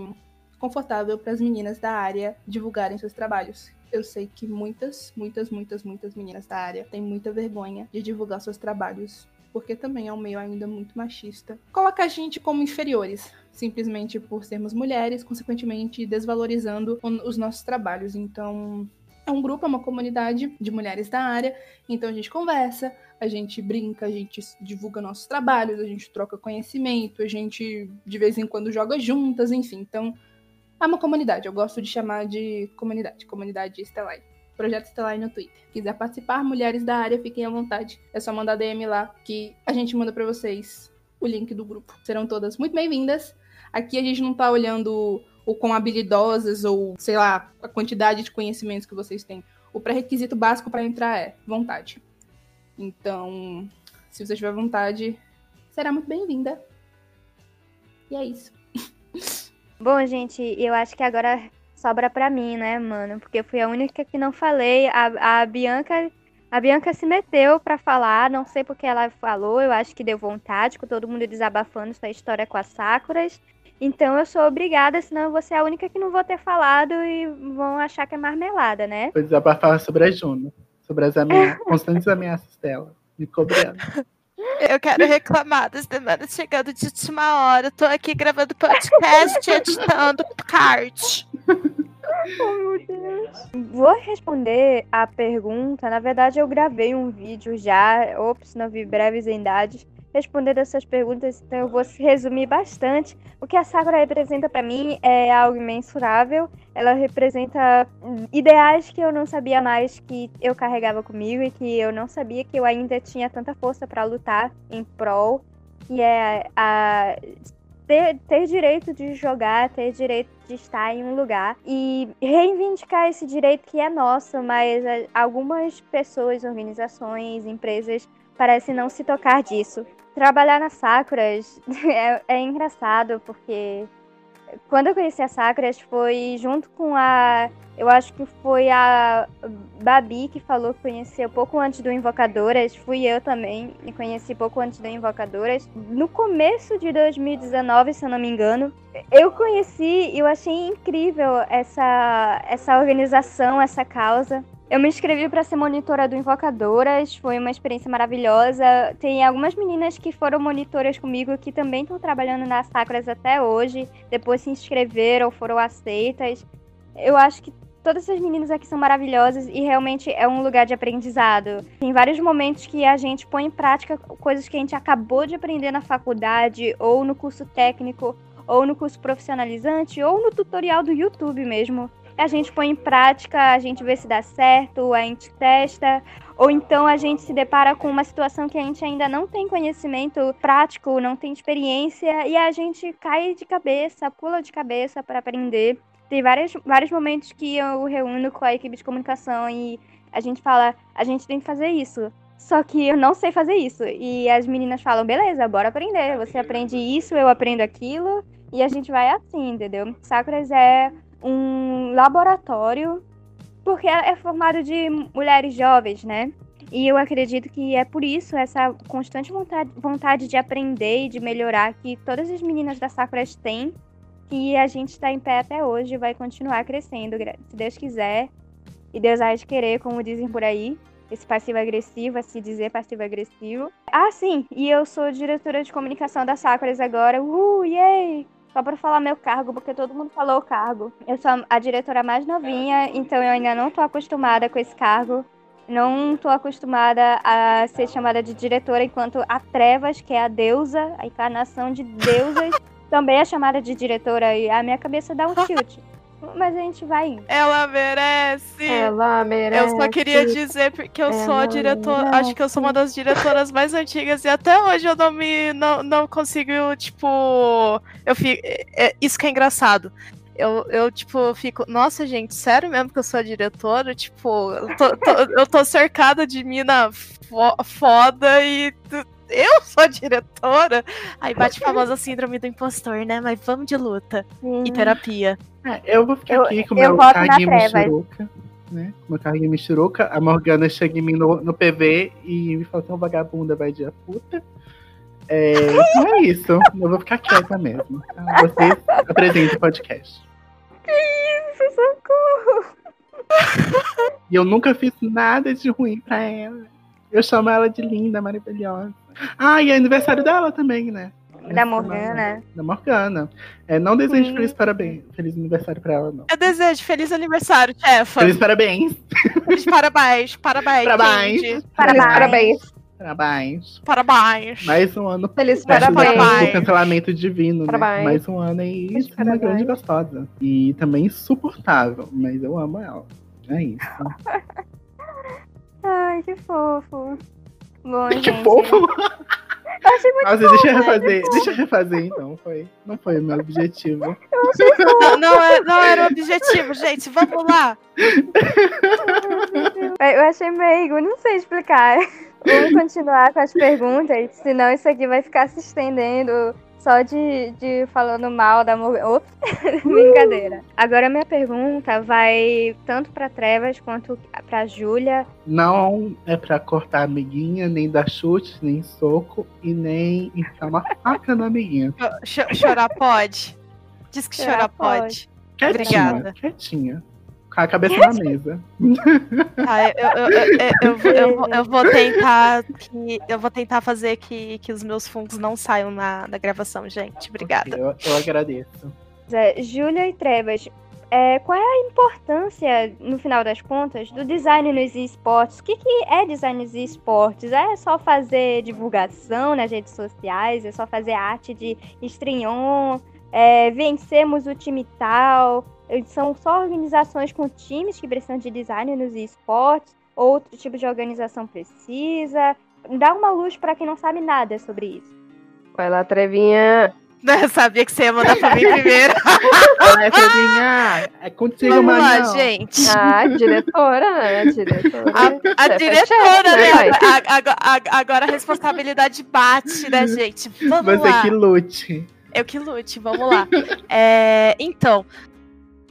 confortável para as meninas da área divulgarem seus trabalhos. Eu sei que muitas, muitas, muitas, muitas meninas da área têm muita vergonha de divulgar seus trabalhos, porque também é um meio ainda muito machista. Coloca a gente como inferiores, simplesmente por sermos mulheres, consequentemente desvalorizando os nossos trabalhos. Então, é um grupo, é uma comunidade de mulheres da área, então a gente conversa, a gente brinca, a gente divulga nossos trabalhos, a gente troca conhecimento, a gente de vez em quando joga juntas, enfim. Então, é uma comunidade, eu gosto de chamar de comunidade, comunidade Stellai. Projeto Stellai no Twitter. Quiser participar, mulheres da área, fiquem à vontade. É só mandar DM lá que a gente manda para vocês o link do grupo. Serão todas muito bem-vindas. Aqui a gente não tá olhando o quão habilidosas ou, sei lá, a quantidade de conhecimentos que vocês têm. O pré-requisito básico para entrar é vontade. Então, se você tiver vontade, será muito bem-vinda. E é isso. Bom, gente, eu acho que agora sobra pra mim, né, mano? Porque eu fui a única que não falei. A, a Bianca. A Bianca se meteu para falar, não sei porque ela falou, eu acho que deu vontade, com todo mundo desabafando sua história com as Sakuras. Então eu sou obrigada, senão você é a única que não vou ter falado e vão achar que é marmelada, né? Vou desabafar sobre a Juno, sobre as ameaças, constantes ameaças dela, me cobrando. Eu quero reclamar das demandas chegando de última hora. Tô aqui gravando podcast e editando card. Oh, meu Deus. Vou responder a pergunta. Na verdade, eu gravei um vídeo já. Ops, não vi breves idades responder essas perguntas, então eu vou resumir bastante. O que a Sakura representa para mim é algo imensurável. Ela representa ideais que eu não sabia mais que eu carregava comigo e que eu não sabia que eu ainda tinha tanta força para lutar em prol, que é a ter, ter direito de jogar, ter direito de estar em um lugar e reivindicar esse direito que é nosso, mas algumas pessoas, organizações, empresas parecem não se tocar disso trabalhar nas Sakuras é, é engraçado, porque quando eu conheci a Sakuras foi junto com a. Eu acho que foi a Babi que falou que conheceu pouco antes do Invocadoras. Fui eu também e conheci pouco antes do Invocadoras. No começo de 2019, se eu não me engano, eu conheci e eu achei incrível essa, essa organização, essa causa. Eu me inscrevi para ser monitora do Invocadoras, foi uma experiência maravilhosa. Tem algumas meninas que foram monitoras comigo que também estão trabalhando nas Sacras até hoje, depois se inscreveram, foram aceitas. Eu acho que todas essas meninas aqui são maravilhosas e realmente é um lugar de aprendizado. Tem vários momentos que a gente põe em prática coisas que a gente acabou de aprender na faculdade, ou no curso técnico, ou no curso profissionalizante, ou no tutorial do YouTube mesmo. A gente põe em prática, a gente vê se dá certo, a gente testa, ou então a gente se depara com uma situação que a gente ainda não tem conhecimento prático, não tem experiência, e a gente cai de cabeça, pula de cabeça para aprender. Tem vários, vários momentos que eu reúno com a equipe de comunicação e a gente fala, a gente tem que fazer isso. Só que eu não sei fazer isso. E as meninas falam, beleza, bora aprender. Você aprende isso, eu aprendo aquilo. E a gente vai assim, entendeu? Sakuras é um laboratório, porque é formado de mulheres jovens, né? E eu acredito que é por isso essa constante vontade, vontade de aprender e de melhorar que todas as meninas da Sakuras têm que a gente está em pé até hoje e vai continuar crescendo, se Deus quiser. E Deus há de querer, como dizem por aí, esse passivo-agressivo, a se dizer passivo-agressivo. Ah, sim, e eu sou diretora de comunicação da Sakuras agora. Uh, yay! Só para falar meu cargo, porque todo mundo falou o cargo. Eu sou a diretora mais novinha, então eu ainda não tô acostumada com esse cargo. Não tô acostumada a ser chamada de diretora, enquanto a Trevas, que é a deusa, a encarnação de deusas, também é chamada de diretora e a minha cabeça dá um tilt. Mas a gente vai. Ela merece! Ela merece! Eu só queria dizer que eu sou a diretora. Acho que eu sou uma das diretoras mais antigas e até hoje eu não me. não, não consigo, tipo. Eu fico. É, é, isso que é engraçado. Eu, eu, tipo, fico, nossa, gente, sério mesmo que eu sou a diretora? Tipo, eu tô, tô eu tô cercada de mina fo foda e eu sou a diretora. Aí bate a famosa síndrome do impostor, né? Mas vamos de luta hum. e terapia. É, eu vou ficar eu, aqui com o meu carguinho Michuruca, né? Com meu carguinho Michuruca. A Morgana chega em mim no, no PV e me fala assim, vagabunda vai de a puta. É, então é isso. Eu vou ficar quieta mesmo. Tá? Vocês apresentem o podcast. Que isso, socorro! E eu nunca fiz nada de ruim pra ela. Eu chamo ela de linda, maravilhosa. Ah, e é aniversário dela também, né? Da Morgana. Da Morgana. É, não desejo feliz parabéns. Feliz aniversário pra ela, não. Eu desejo feliz aniversário, chefa. Feliz parabéns. Feliz parabéns. Parabéns. Parabéns. Parabéns. Parabéns. Parabéns. Mais um ano. Feliz parabéns. O cancelamento divino, né? parabéns. né? Mais um ano aí. Feliz uma grande gostosa. E também insuportável, mas eu amo ela. É isso. Ai, que fofo. Bom, que gente. fofo! Eu achei muito Nossa, deixa eu né? refazer. Deixa eu refazer então. Foi, não foi o meu objetivo. Não, não, é, não era o objetivo, gente. Vamos lá. Eu achei meio. Não sei explicar. Vamos continuar com as perguntas, senão isso aqui vai ficar se estendendo só de, de falando mal da Morgana. Brincadeira. Agora minha pergunta vai tanto pra Trevas quanto pra Júlia. Não é pra cortar a amiguinha, nem dar chute, nem soco e nem enfiar uma faca na amiguinha. Ch chorar pode. Diz que chorar, chorar pode. pode. Quietinha, Obrigada. Quietinha a cabeça na mesa. Tá, eu, eu, eu, eu, vou tentar que, eu vou tentar fazer que, que os meus fungos não saiam na, na gravação, gente. Obrigada. Eu, eu agradeço. É, Júlia e Trevas, é, qual é a importância, no final das contas, do design nos esportes? O que, que é design nos esportes? É só fazer divulgação nas redes sociais? É só fazer arte de estrinhon? É, vencemos o time tal? São só organizações com times que precisam de design nos esportes, outro tipo de organização precisa. Dá uma luz para quem não sabe nada sobre isso. Vai lá, Trevinha. Eu sabia que você ia mandar pra mim primeiro. Vai, Trevinha. É contigo, Vamos lá, gente. Ah, diretora, né? Diretora. A, a diretora, né? Agora, agora a responsabilidade bate, né, gente? Vamos Você lá. Você que lute. Eu que lute, vamos lá. É, então,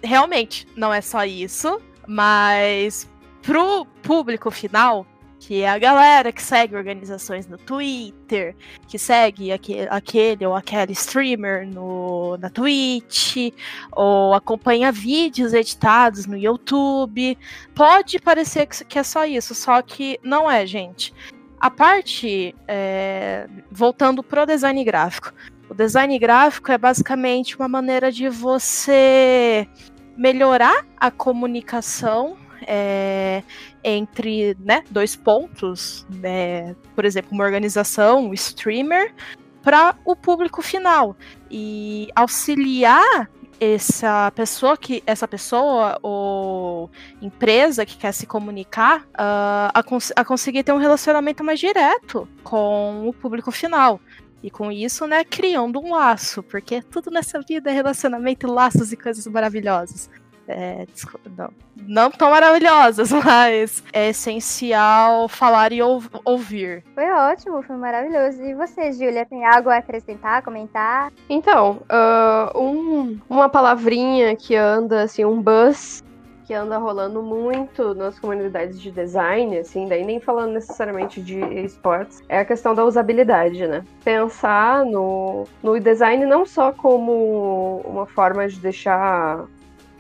realmente, não é só isso, mas pro público final, que é a galera que segue organizações no Twitter, que segue aquele, aquele ou aquele streamer no, na Twitch, ou acompanha vídeos editados no YouTube. Pode parecer que é só isso, só que não é, gente. A parte, é, voltando pro design gráfico, o design gráfico é basicamente uma maneira de você melhorar a comunicação é, entre né, dois pontos, né, por exemplo, uma organização, um streamer, para o público final e auxiliar essa pessoa que essa pessoa ou empresa que quer se comunicar uh, a, cons a conseguir ter um relacionamento mais direto com o público final. E com isso, né, criando um laço, porque tudo nessa vida é relacionamento, laços e coisas maravilhosas. É, desculpa, não, não tão maravilhosas, mas é essencial falar e ou, ouvir. Foi ótimo, foi maravilhoso. E você, Júlia, tem algo a acrescentar, comentar? Então, uh, um, uma palavrinha que anda, assim, um buzz que anda rolando muito nas comunidades de design, assim, daí nem falando necessariamente de esportes, é a questão da usabilidade, né? Pensar no, no design não só como uma forma de deixar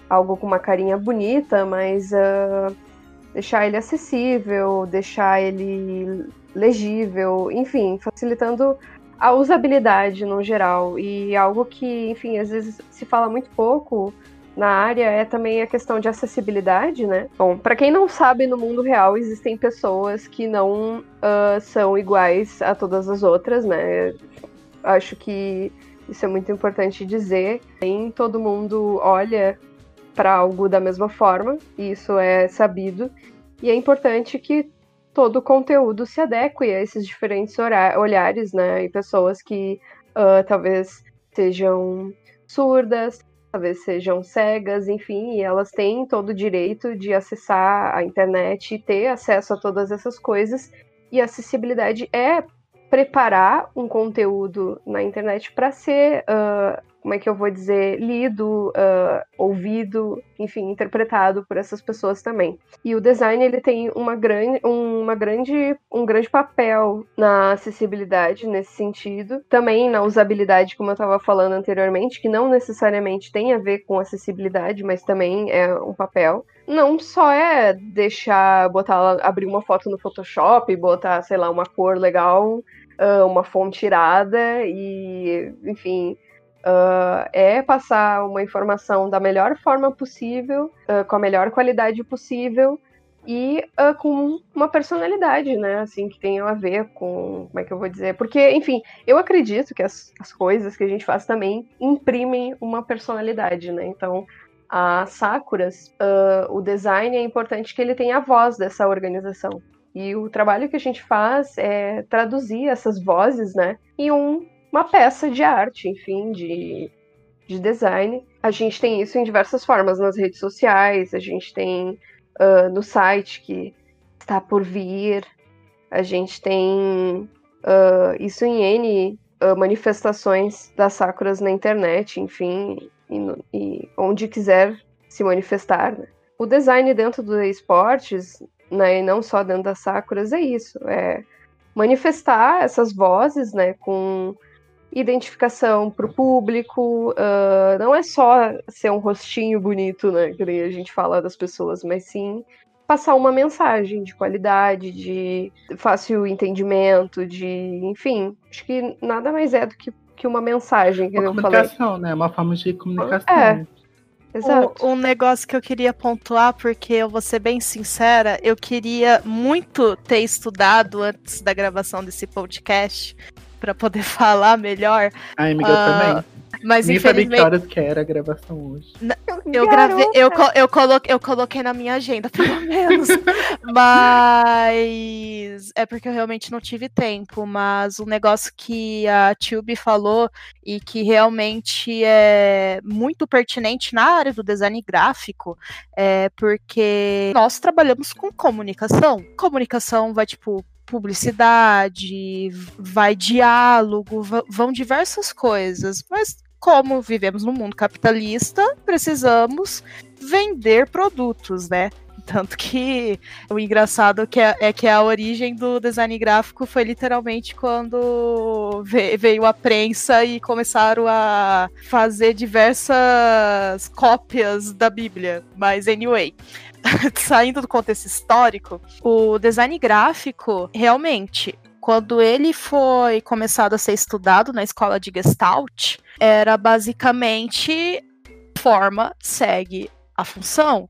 algo com uma carinha bonita, mas uh, deixar ele acessível, deixar ele legível, enfim, facilitando a usabilidade no geral. E algo que, enfim, às vezes se fala muito pouco na área é também a questão de acessibilidade, né? Bom, para quem não sabe, no mundo real existem pessoas que não uh, são iguais a todas as outras, né? Acho que isso é muito importante dizer. Nem todo mundo olha para algo da mesma forma, e isso é sabido, e é importante que todo o conteúdo se adeque a esses diferentes olhares, né, e pessoas que uh, talvez sejam surdas, talvez sejam cegas, enfim, e elas têm todo o direito de acessar a internet e ter acesso a todas essas coisas, e acessibilidade é preparar um conteúdo na internet para ser uh, como é que eu vou dizer, lido, uh, ouvido, enfim, interpretado por essas pessoas também. E o design ele tem uma grande, uma grande, um grande papel na acessibilidade nesse sentido, também na usabilidade, como eu estava falando anteriormente, que não necessariamente tem a ver com acessibilidade, mas também é um papel. Não só é deixar, botar, abrir uma foto no Photoshop, botar, sei lá, uma cor legal, ah, uma fonte irada e, enfim, Uh, é passar uma informação da melhor forma possível, uh, com a melhor qualidade possível e uh, com uma personalidade, né? Assim, que tenha a ver com. Como é que eu vou dizer? Porque, enfim, eu acredito que as, as coisas que a gente faz também imprimem uma personalidade, né? Então, a Sakuras, o design é importante que ele tenha a voz dessa organização. E o trabalho que a gente faz é traduzir essas vozes, né, em um uma peça de arte, enfim, de, de design. A gente tem isso em diversas formas nas redes sociais, a gente tem uh, no site que está por vir, a gente tem uh, isso em N uh, manifestações das Sakuras na internet, enfim, e, e onde quiser se manifestar. Né? O design dentro do esportes, né, e não só dentro das Sakuras, é isso, é manifestar essas vozes, né, com identificação para o público, uh, não é só ser um rostinho bonito, né, que a gente fala das pessoas, mas sim passar uma mensagem de qualidade, de fácil entendimento, de, enfim, acho que nada mais é do que, que uma mensagem que uma eu comunicação, falei. né? Uma forma de comunicação. É. Exato. Um, um negócio que eu queria pontuar, porque eu vou ser bem sincera, eu queria muito ter estudado antes da gravação desse podcast para poder falar melhor. Ai, amiga, uh, também. Mas Nem infelizmente... sabia que horas que era a gravação hoje. Eu gravei, eu, eu, coloquei, eu coloquei na minha agenda, pelo menos. mas é porque eu realmente não tive tempo. Mas o negócio que a Tube falou e que realmente é muito pertinente na área do design gráfico é porque nós trabalhamos com comunicação. Comunicação vai, tipo, publicidade, vai diálogo, vão diversas coisas, mas como vivemos num mundo capitalista, precisamos vender produtos, né? Tanto que o engraçado que é, é, que a origem do design gráfico foi literalmente quando veio a prensa e começaram a fazer diversas cópias da Bíblia. Mas anyway. saindo do contexto histórico, o design gráfico realmente quando ele foi começado a ser estudado na escola de Gestalt, era basicamente forma segue a função.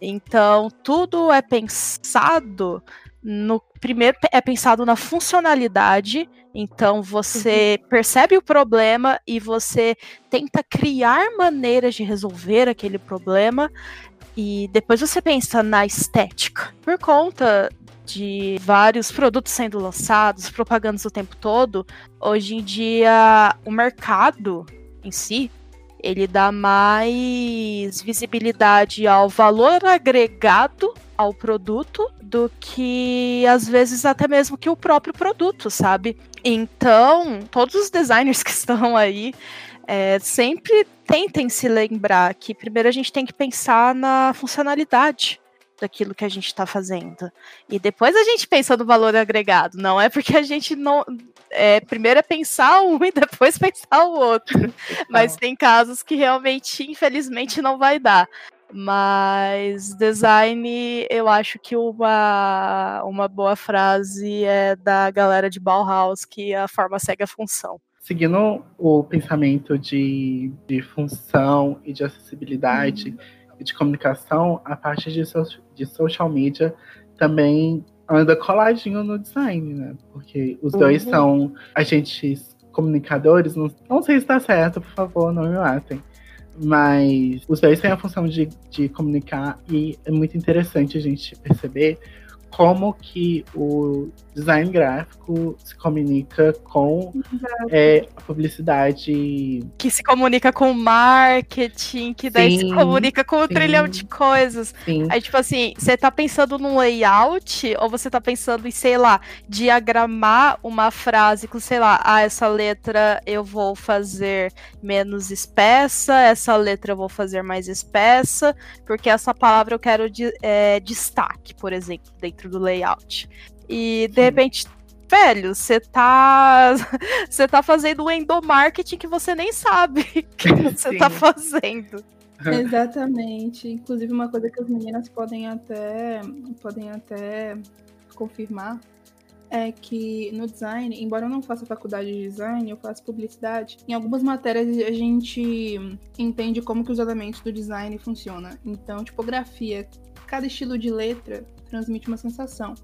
Então, tudo é pensado no primeiro é pensado na funcionalidade. Então, você uhum. percebe o problema e você tenta criar maneiras de resolver aquele problema. E depois você pensa na estética. Por conta de vários produtos sendo lançados, propagandas o tempo todo, hoje em dia o mercado em si ele dá mais visibilidade ao valor agregado ao produto do que às vezes até mesmo que o próprio produto, sabe? Então, todos os designers que estão aí é, sempre tentem se lembrar que primeiro a gente tem que pensar na funcionalidade daquilo que a gente está fazendo. E depois a gente pensa no valor agregado. Não é porque a gente não. É, primeiro é pensar um e depois pensar o outro. Mas tem casos que realmente, infelizmente, não vai dar. Mas design, eu acho que uma, uma boa frase é da galera de Bauhaus, que a forma segue a função. Seguindo o pensamento de, de função e de acessibilidade, hum e de comunicação, a parte de, so de social media também anda coladinho no design, né? Porque os uhum. dois são agentes comunicadores. Não, não sei se está certo, por favor, não me matem. Mas os dois têm a função de, de comunicar e é muito interessante a gente perceber como que o design gráfico se comunica com é, a publicidade. Que se comunica com o marketing, que daí sim, se comunica com um sim, trilhão de coisas. Sim. Aí, tipo assim, você tá pensando num layout, ou você tá pensando em, sei lá, diagramar uma frase com, sei lá, ah, essa letra eu vou fazer menos espessa, essa letra eu vou fazer mais espessa, porque essa palavra eu quero de, é, destaque, por exemplo, dentro do layout. E de Sim. repente, velho, você tá você tá fazendo um endomarketing que você nem sabe que você tá fazendo. Exatamente. Inclusive uma coisa que as meninas podem até podem até confirmar é que no design, embora eu não faça faculdade de design, eu faço publicidade. Em algumas matérias a gente entende como que os elementos do design funcionam. Então, tipografia, cada estilo de letra transmite uma sensação.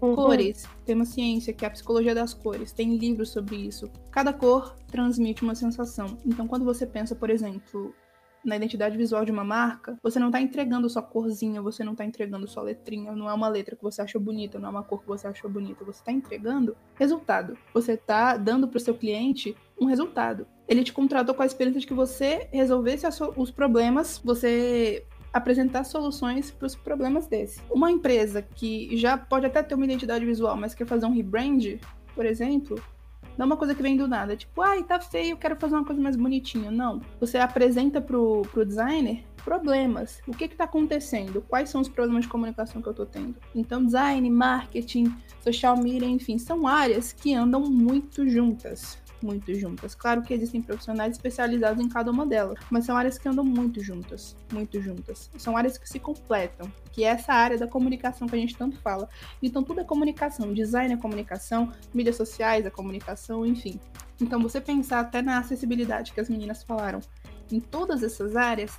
Uhum. Cores, tem uma ciência que é a psicologia das cores, tem livros sobre isso. Cada cor transmite uma sensação. Então, quando você pensa, por exemplo, na identidade visual de uma marca, você não está entregando só corzinha, você não está entregando só letrinha, não é uma letra que você achou bonita, não é uma cor que você achou bonita, você está entregando resultado. Você está dando para o seu cliente um resultado. Ele te contratou com a esperança de que você resolvesse os problemas, você apresentar soluções para os problemas desse. Uma empresa que já pode até ter uma identidade visual, mas quer fazer um rebrand, por exemplo, não é uma coisa que vem do nada, tipo, ai, tá feio, quero fazer uma coisa mais bonitinha. Não. Você apresenta pro, pro designer problemas. O que está acontecendo? Quais são os problemas de comunicação que eu estou tendo? Então, design, marketing, social media, enfim, são áreas que andam muito juntas muito juntas. Claro que existem profissionais especializados em cada uma delas, mas são áreas que andam muito juntas, muito juntas. São áreas que se completam, que é essa área da comunicação que a gente tanto fala. Então tudo é comunicação, design é comunicação, mídias sociais é comunicação, enfim. Então você pensar até na acessibilidade que as meninas falaram, em todas essas áreas,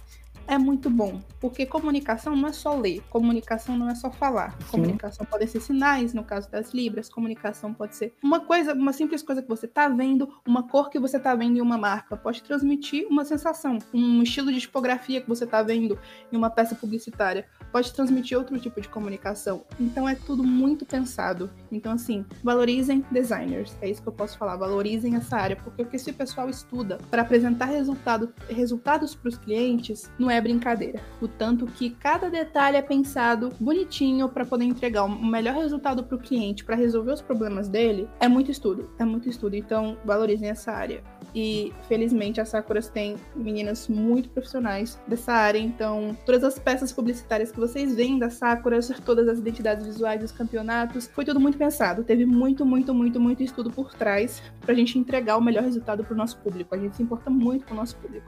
é muito bom, porque comunicação não é só ler, comunicação não é só falar. Sim. Comunicação pode ser sinais, no caso das libras, comunicação pode ser uma coisa, uma simples coisa que você tá vendo, uma cor que você tá vendo em uma marca, pode transmitir uma sensação, um estilo de tipografia que você tá vendo em uma peça publicitária, pode transmitir outro tipo de comunicação. Então é tudo muito pensado. Então assim, valorizem designers, é isso que eu posso falar, valorizem essa área, porque o que esse pessoal estuda para apresentar resultado, resultados para os clientes não é brincadeira. O tanto que cada detalhe é pensado bonitinho para poder entregar o melhor resultado para o cliente, para resolver os problemas dele, é muito estudo. É muito estudo. Então, valorizem essa área. E felizmente a Sakuras tem meninas muito profissionais dessa área. Então, todas as peças publicitárias que vocês veem da Sakuras, todas as identidades visuais dos campeonatos, foi tudo muito pensado. Teve muito, muito, muito, muito estudo por trás pra gente entregar o melhor resultado pro nosso público. A gente se importa muito com o nosso público.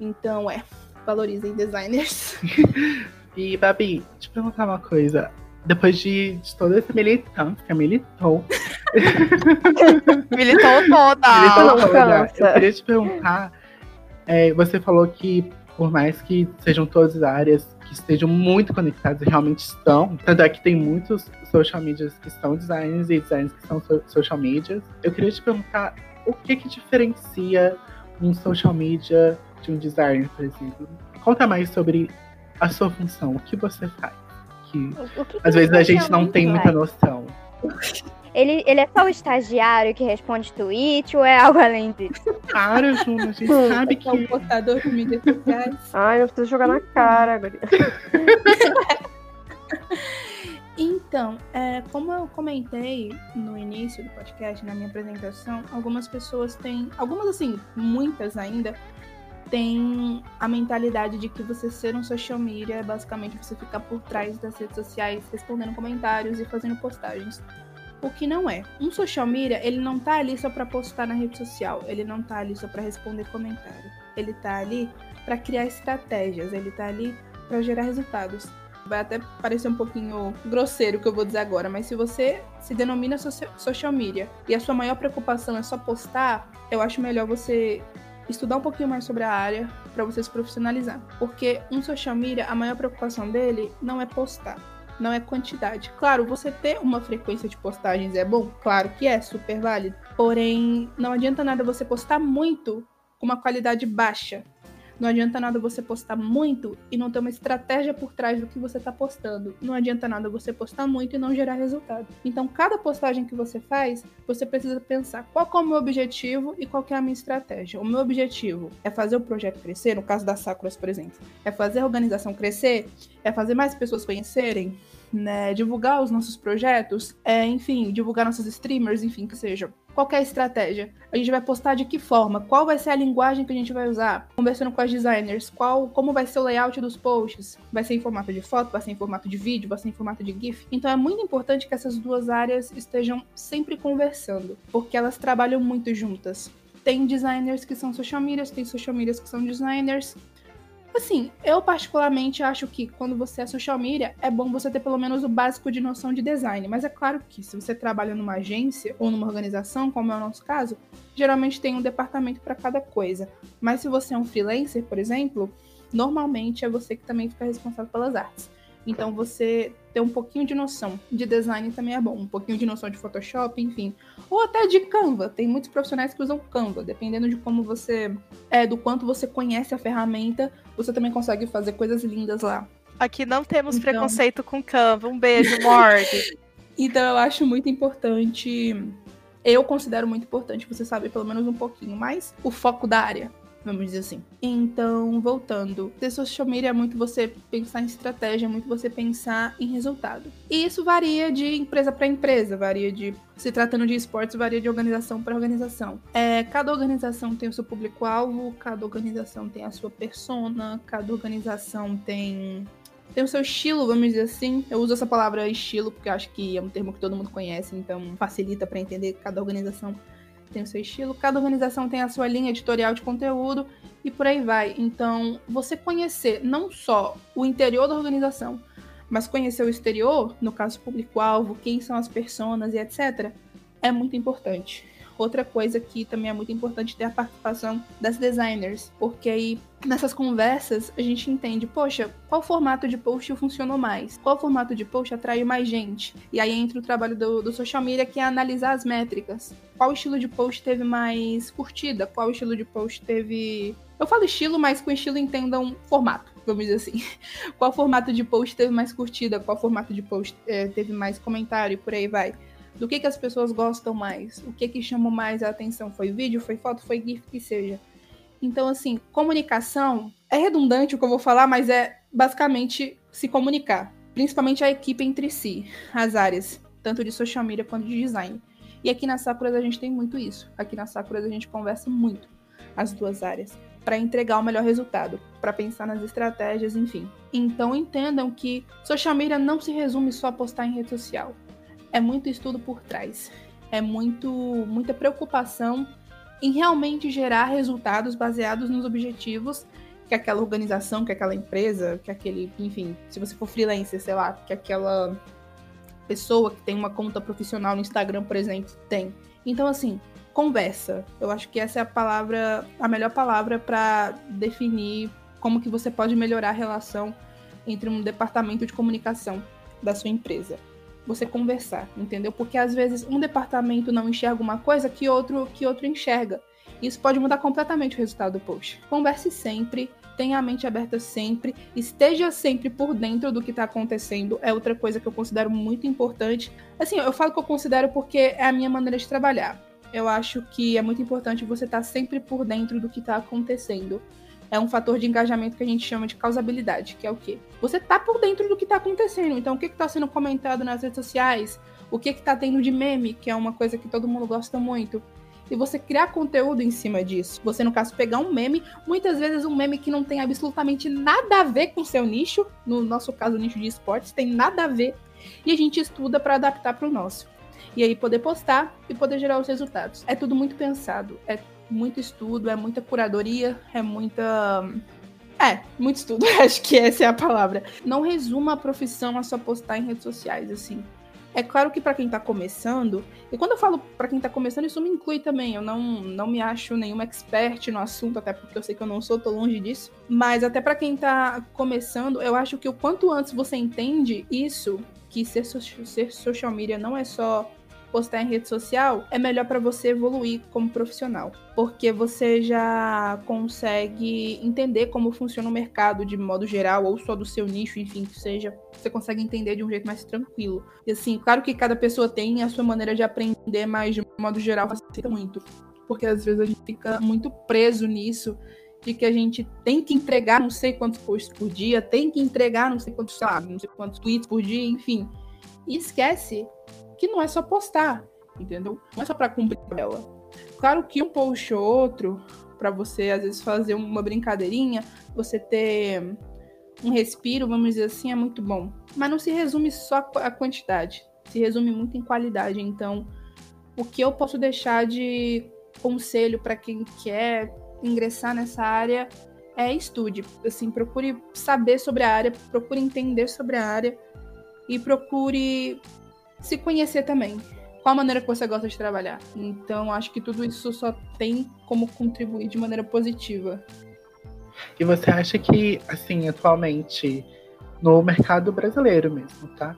Então, é, valorizem designers. e, Babi, deixa eu perguntar uma coisa. Depois de, de toda essa militância, militou. militou toda. Militou toda. Eu queria te perguntar. É, você falou que por mais que sejam todas áreas que estejam muito conectadas e realmente estão, tanto é que tem muitos social medias que são designers e designers que são social medias. Eu queria te perguntar o que que diferencia um social media de um designer, por exemplo. Conta mais sobre a sua função, o que você faz. Que, o, o que às vezes a gente não tem muita noção. Ele, ele é só o estagiário que responde tweet ou é algo além disso? Claro, Juna, a gente hum, sabe que. É um portador de mídias sociais. Ai, eu preciso jogar na cara agora. Então, é, como eu comentei no início do podcast, na minha apresentação, algumas pessoas têm, algumas assim, muitas ainda, têm a mentalidade de que você ser um social media é basicamente você ficar por trás das redes sociais, respondendo comentários e fazendo postagens. O que não é. Um social media, ele não tá ali só para postar na rede social, ele não tá ali só para responder comentário. Ele tá ali para criar estratégias, ele tá ali para gerar resultados vai até parecer um pouquinho grosseiro o que eu vou dizer agora, mas se você se denomina social media e a sua maior preocupação é só postar, eu acho melhor você estudar um pouquinho mais sobre a área para você se profissionalizar. Porque um social media, a maior preocupação dele não é postar, não é quantidade. Claro, você ter uma frequência de postagens é bom, claro que é super válido. Porém, não adianta nada você postar muito com uma qualidade baixa. Não adianta nada você postar muito e não ter uma estratégia por trás do que você está postando. Não adianta nada você postar muito e não gerar resultado. Então, cada postagem que você faz, você precisa pensar qual é o meu objetivo e qual é a minha estratégia. O meu objetivo é fazer o projeto crescer, no caso da Sakuras, por exemplo. É fazer a organização crescer, é fazer mais pessoas conhecerem, né, divulgar os nossos projetos, é, enfim, divulgar nossos streamers, enfim, que seja. Qual é a estratégia? A gente vai postar de que forma? Qual vai ser a linguagem que a gente vai usar? Conversando com as designers, qual, como vai ser o layout dos posts? Vai ser em formato de foto, vai ser em formato de vídeo, vai ser em formato de GIF? Então é muito importante que essas duas áreas estejam sempre conversando, porque elas trabalham muito juntas. Tem designers que são social medias, tem social medias que são designers, Assim, eu particularmente acho que quando você é social media, é bom você ter pelo menos o básico de noção de design. Mas é claro que se você trabalha numa agência ou numa organização, como é o nosso caso, geralmente tem um departamento para cada coisa. Mas se você é um freelancer, por exemplo, normalmente é você que também fica responsável pelas artes. Então você ter um pouquinho de noção de design também é bom, um pouquinho de noção de Photoshop, enfim, ou até de Canva. Tem muitos profissionais que usam Canva, dependendo de como você é, do quanto você conhece a ferramenta, você também consegue fazer coisas lindas lá. Aqui não temos então... preconceito com Canva. Um beijo, Morg. então eu acho muito importante eu considero muito importante você saber pelo menos um pouquinho mais o foco da área vamos dizer assim. Então, voltando, ter social media é muito você pensar em estratégia, é muito você pensar em resultado. E isso varia de empresa para empresa, varia de se tratando de esportes, varia de organização para organização. É, cada organização tem o seu público-alvo, cada organização tem a sua persona, cada organização tem tem o seu estilo, vamos dizer assim. Eu uso essa palavra estilo porque acho que é um termo que todo mundo conhece, então facilita para entender cada organização tem o seu estilo, cada organização tem a sua linha editorial de conteúdo e por aí vai. Então, você conhecer não só o interior da organização, mas conhecer o exterior, no caso público-alvo, quem são as pessoas e etc., é muito importante. Outra coisa que também é muito importante ter a participação das designers, porque aí nessas conversas a gente entende, poxa, qual formato de post funcionou mais? Qual formato de post atraiu mais gente? E aí entra o trabalho do, do social media que é analisar as métricas. Qual estilo de post teve mais curtida? Qual estilo de post teve. Eu falo estilo, mas com estilo entendam formato vamos dizer assim. Qual formato de post teve mais curtida, qual formato de post é, teve mais comentário, por aí vai do que, que as pessoas gostam mais, o que que chamou mais a atenção, foi vídeo, foi foto, foi GIF, que seja. Então, assim, comunicação é redundante o que eu vou falar, mas é basicamente se comunicar, principalmente a equipe entre si, as áreas, tanto de social media quanto de design. E aqui na Sakura a gente tem muito isso. Aqui na Sakura a gente conversa muito as duas áreas para entregar o melhor resultado, para pensar nas estratégias, enfim. Então entendam que social media não se resume só a postar em rede social é muito estudo por trás. É muito muita preocupação em realmente gerar resultados baseados nos objetivos que aquela organização, que aquela empresa, que aquele, enfim, se você for freelancer, sei lá, que aquela pessoa que tem uma conta profissional no Instagram, por exemplo, tem. Então, assim, conversa. Eu acho que essa é a palavra, a melhor palavra para definir como que você pode melhorar a relação entre um departamento de comunicação da sua empresa. Você conversar, entendeu? Porque às vezes um departamento não enxerga uma coisa que outro que outro enxerga. Isso pode mudar completamente o resultado do post. Converse sempre, tenha a mente aberta sempre, esteja sempre por dentro do que está acontecendo. É outra coisa que eu considero muito importante. Assim, eu falo que eu considero porque é a minha maneira de trabalhar. Eu acho que é muito importante você estar tá sempre por dentro do que está acontecendo é um fator de engajamento que a gente chama de causabilidade, que é o quê? Você tá por dentro do que tá acontecendo. Então, o que que tá sendo comentado nas redes sociais? O que que tá tendo de meme, que é uma coisa que todo mundo gosta muito. E você criar conteúdo em cima disso. Você, no caso, pegar um meme, muitas vezes um meme que não tem absolutamente nada a ver com o seu nicho, no nosso caso, o nicho de esportes, tem nada a ver. E a gente estuda para adaptar para o nosso. E aí poder postar e poder gerar os resultados. É tudo muito pensado. É muito estudo, é muita curadoria, é muita. É, muito estudo, acho que essa é a palavra. Não resuma a profissão a só postar em redes sociais, assim. É claro que para quem tá começando, e quando eu falo para quem tá começando, isso me inclui também. Eu não, não me acho nenhuma expert no assunto, até porque eu sei que eu não sou, tô longe disso. Mas até para quem tá começando, eu acho que o quanto antes você entende isso, que ser, ser social media não é só postar em rede social, é melhor para você evoluir como profissional, porque você já consegue entender como funciona o mercado de modo geral ou só do seu nicho, enfim, que seja, você consegue entender de um jeito mais tranquilo. E assim, claro que cada pessoa tem a sua maneira de aprender, mas de modo geral facilita muito, porque às vezes a gente fica muito preso nisso de que a gente tem que entregar não sei quantos posts por dia, tem que entregar não sei quantos, lá, não sei quantos tweets por dia, enfim. E esquece que não é só postar, entendeu? Não é só para cumprir ela. Claro que um post ou outro, para você às vezes fazer uma brincadeirinha, você ter um respiro, vamos dizer assim, é muito bom. Mas não se resume só a quantidade, se resume muito em qualidade. Então, o que eu posso deixar de conselho para quem quer ingressar nessa área é estude, assim, procure saber sobre a área, procure entender sobre a área e procure se conhecer também. Qual a maneira que você gosta de trabalhar. Então, acho que tudo isso só tem como contribuir de maneira positiva. E você acha que, assim, atualmente, no mercado brasileiro mesmo, tá?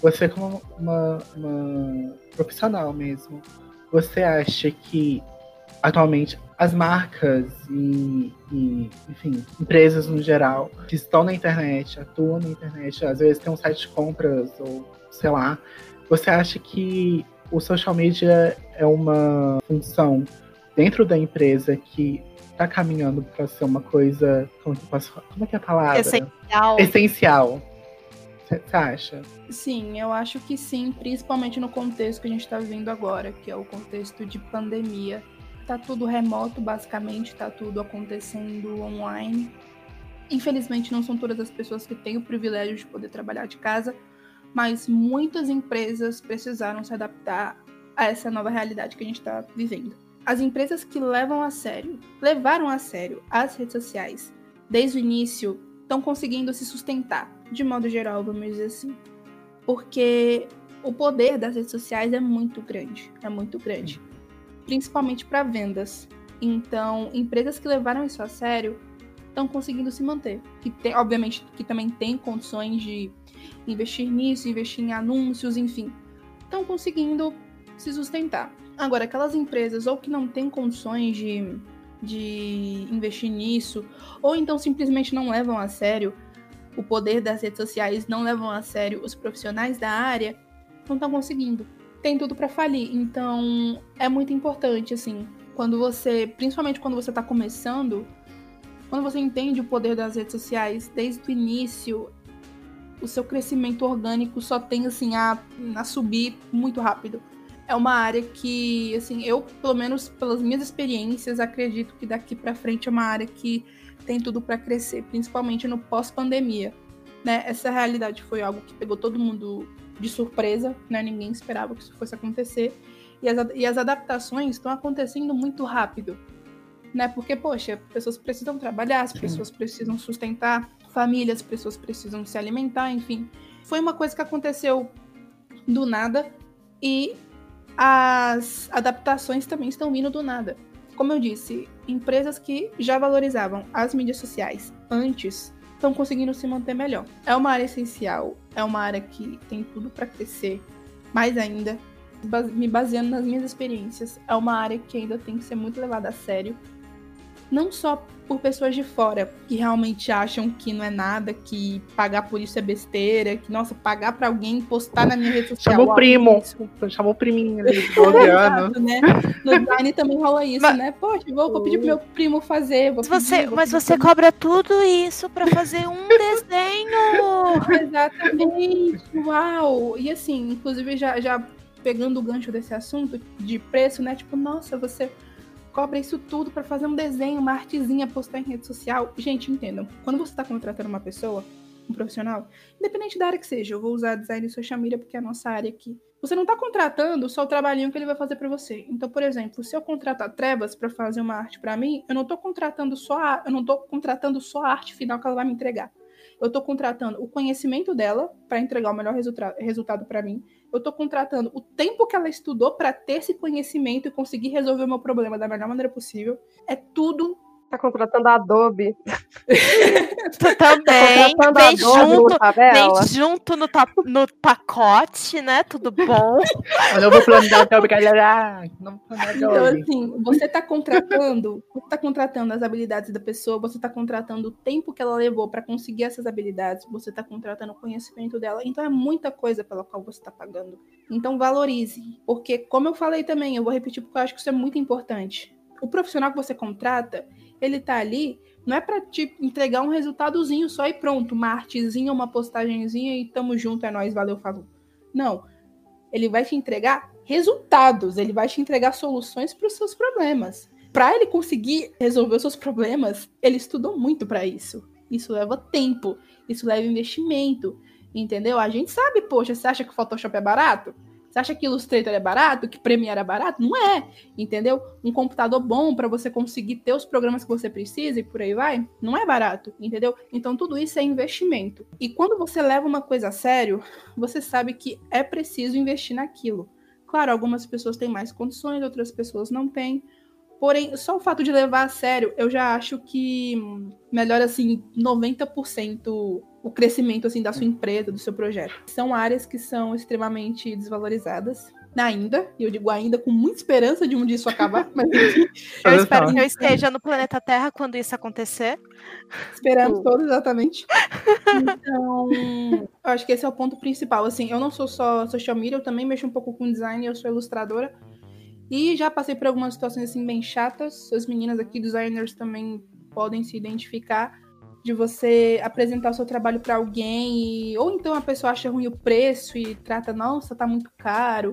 Você, como uma, uma profissional mesmo, você acha que atualmente as marcas e, e, enfim, empresas no geral que estão na internet, atuam na internet, às vezes tem um site de compras ou sei lá, você acha que o social media é uma função dentro da empresa que está caminhando para ser uma coisa. Como, que posso, como é que é a palavra? Essencial. Essencial. Você acha? Sim, eu acho que sim, principalmente no contexto que a gente está vivendo agora, que é o contexto de pandemia. Tá tudo remoto, basicamente, tá tudo acontecendo online. Infelizmente, não são todas as pessoas que têm o privilégio de poder trabalhar de casa, mas muitas empresas precisaram se adaptar a essa nova realidade que a gente está vivendo. As empresas que levam a sério, levaram a sério as redes sociais desde o início, estão conseguindo se sustentar, de modo geral, vamos dizer assim. Porque o poder das redes sociais é muito grande, é muito grande, principalmente para vendas. Então, empresas que levaram isso a sério estão conseguindo se manter. Que tem, obviamente, que também tem condições de investir nisso, investir em anúncios, enfim, estão conseguindo se sustentar. Agora, aquelas empresas ou que não têm condições de, de investir nisso, ou então simplesmente não levam a sério o poder das redes sociais, não levam a sério os profissionais da área, não estão conseguindo. Tem tudo para falir. Então, é muito importante, assim, quando você, principalmente quando você está começando, quando você entende o poder das redes sociais desde o início, o seu crescimento orgânico só tem assim a, a subir muito rápido. É uma área que, assim, eu, pelo menos pelas minhas experiências, acredito que daqui para frente é uma área que tem tudo para crescer, principalmente no pós-pandemia. Né? Essa realidade foi algo que pegou todo mundo de surpresa, né? Ninguém esperava que isso fosse acontecer. E as, e as adaptações estão acontecendo muito rápido, né? Porque, poxa, pessoas precisam trabalhar, as pessoas precisam sustentar família, as pessoas precisam se alimentar, enfim. Foi uma coisa que aconteceu do nada e as adaptações também estão vindo do nada. como eu disse, empresas que já valorizavam as mídias sociais antes estão conseguindo se manter melhor. É uma área essencial, é uma área que tem tudo para crescer, mais ainda, me baseando nas minhas experiências, é uma área que ainda tem que ser muito levada a sério não só por pessoas de fora que realmente acham que não é nada, que pagar por isso é besteira, que, nossa, pagar pra alguém postar na minha rede social. Chama o primo. Chama o priminho ali de 12 anos. né? No design também rola isso, mas... né? Poxa, vou, vou, pedir pro meu primo fazer. Vou você, pedir, vou mas você cobra tudo isso pra fazer um desenho! Exatamente. Uau! E assim, inclusive já, já pegando o gancho desse assunto de preço, né? Tipo, nossa, você cobra isso tudo para fazer um desenho, uma artezinha, postar em rede social. Gente, entendam. Quando você está contratando uma pessoa, um profissional, independente da área que seja, eu vou usar design e social media porque é a nossa área aqui. Você não está contratando só o trabalhinho que ele vai fazer para você. Então, por exemplo, se eu contratar Trevas para fazer uma arte para mim, eu não estou contratando só a, eu não tô contratando só a arte final que ela vai me entregar. Eu estou contratando o conhecimento dela para entregar o melhor resulta resultado para mim eu estou contratando o tempo que ela estudou para ter esse conhecimento e conseguir resolver o meu problema da melhor maneira possível. É tudo Tá contratando a Adobe. Tu também. Tá vem junto, vem junto no, no pacote, né? Tudo bom. O novo plano da Adobe, galera. Então, assim, você tá contratando, você tá contratando as habilidades da pessoa, você tá contratando o tempo que ela levou para conseguir essas habilidades, você tá contratando o conhecimento dela. Então é muita coisa pela qual você tá pagando. Então valorize. Porque, como eu falei também, eu vou repetir porque eu acho que isso é muito importante. O profissional que você contrata, ele tá ali não é para te entregar um resultadozinho só e pronto, uma artezinha, uma postagenzinha e tamo junto, é nós, valeu, falou. Não. Ele vai te entregar resultados, ele vai te entregar soluções para os seus problemas. Para ele conseguir resolver os seus problemas, ele estudou muito para isso. Isso leva tempo, isso leva investimento, entendeu? A gente sabe, poxa, você acha que o Photoshop é barato? Você acha que Illustrator é barato? Que Premiere é barato? Não é, entendeu? Um computador bom para você conseguir ter os programas que você precisa e por aí vai, não é barato, entendeu? Então tudo isso é investimento. E quando você leva uma coisa a sério, você sabe que é preciso investir naquilo. Claro, algumas pessoas têm mais condições, outras pessoas não têm. Porém, só o fato de levar a sério, eu já acho que melhora assim 90% o crescimento assim da sua empresa, do seu projeto. São áreas que são extremamente desvalorizadas ainda, e eu digo ainda com muita esperança de um dia isso acabar, mas eu espero que eu esteja no planeta Terra quando isso acontecer. Esperamos todos, exatamente. Então, eu acho que esse é o ponto principal. Assim, eu não sou só social media, eu também mexo um pouco com design, eu sou ilustradora. E já passei por algumas situações assim bem chatas. As meninas aqui, designers, também podem se identificar de você apresentar o seu trabalho para alguém, e, ou então a pessoa acha ruim o preço e trata, nossa, tá muito caro,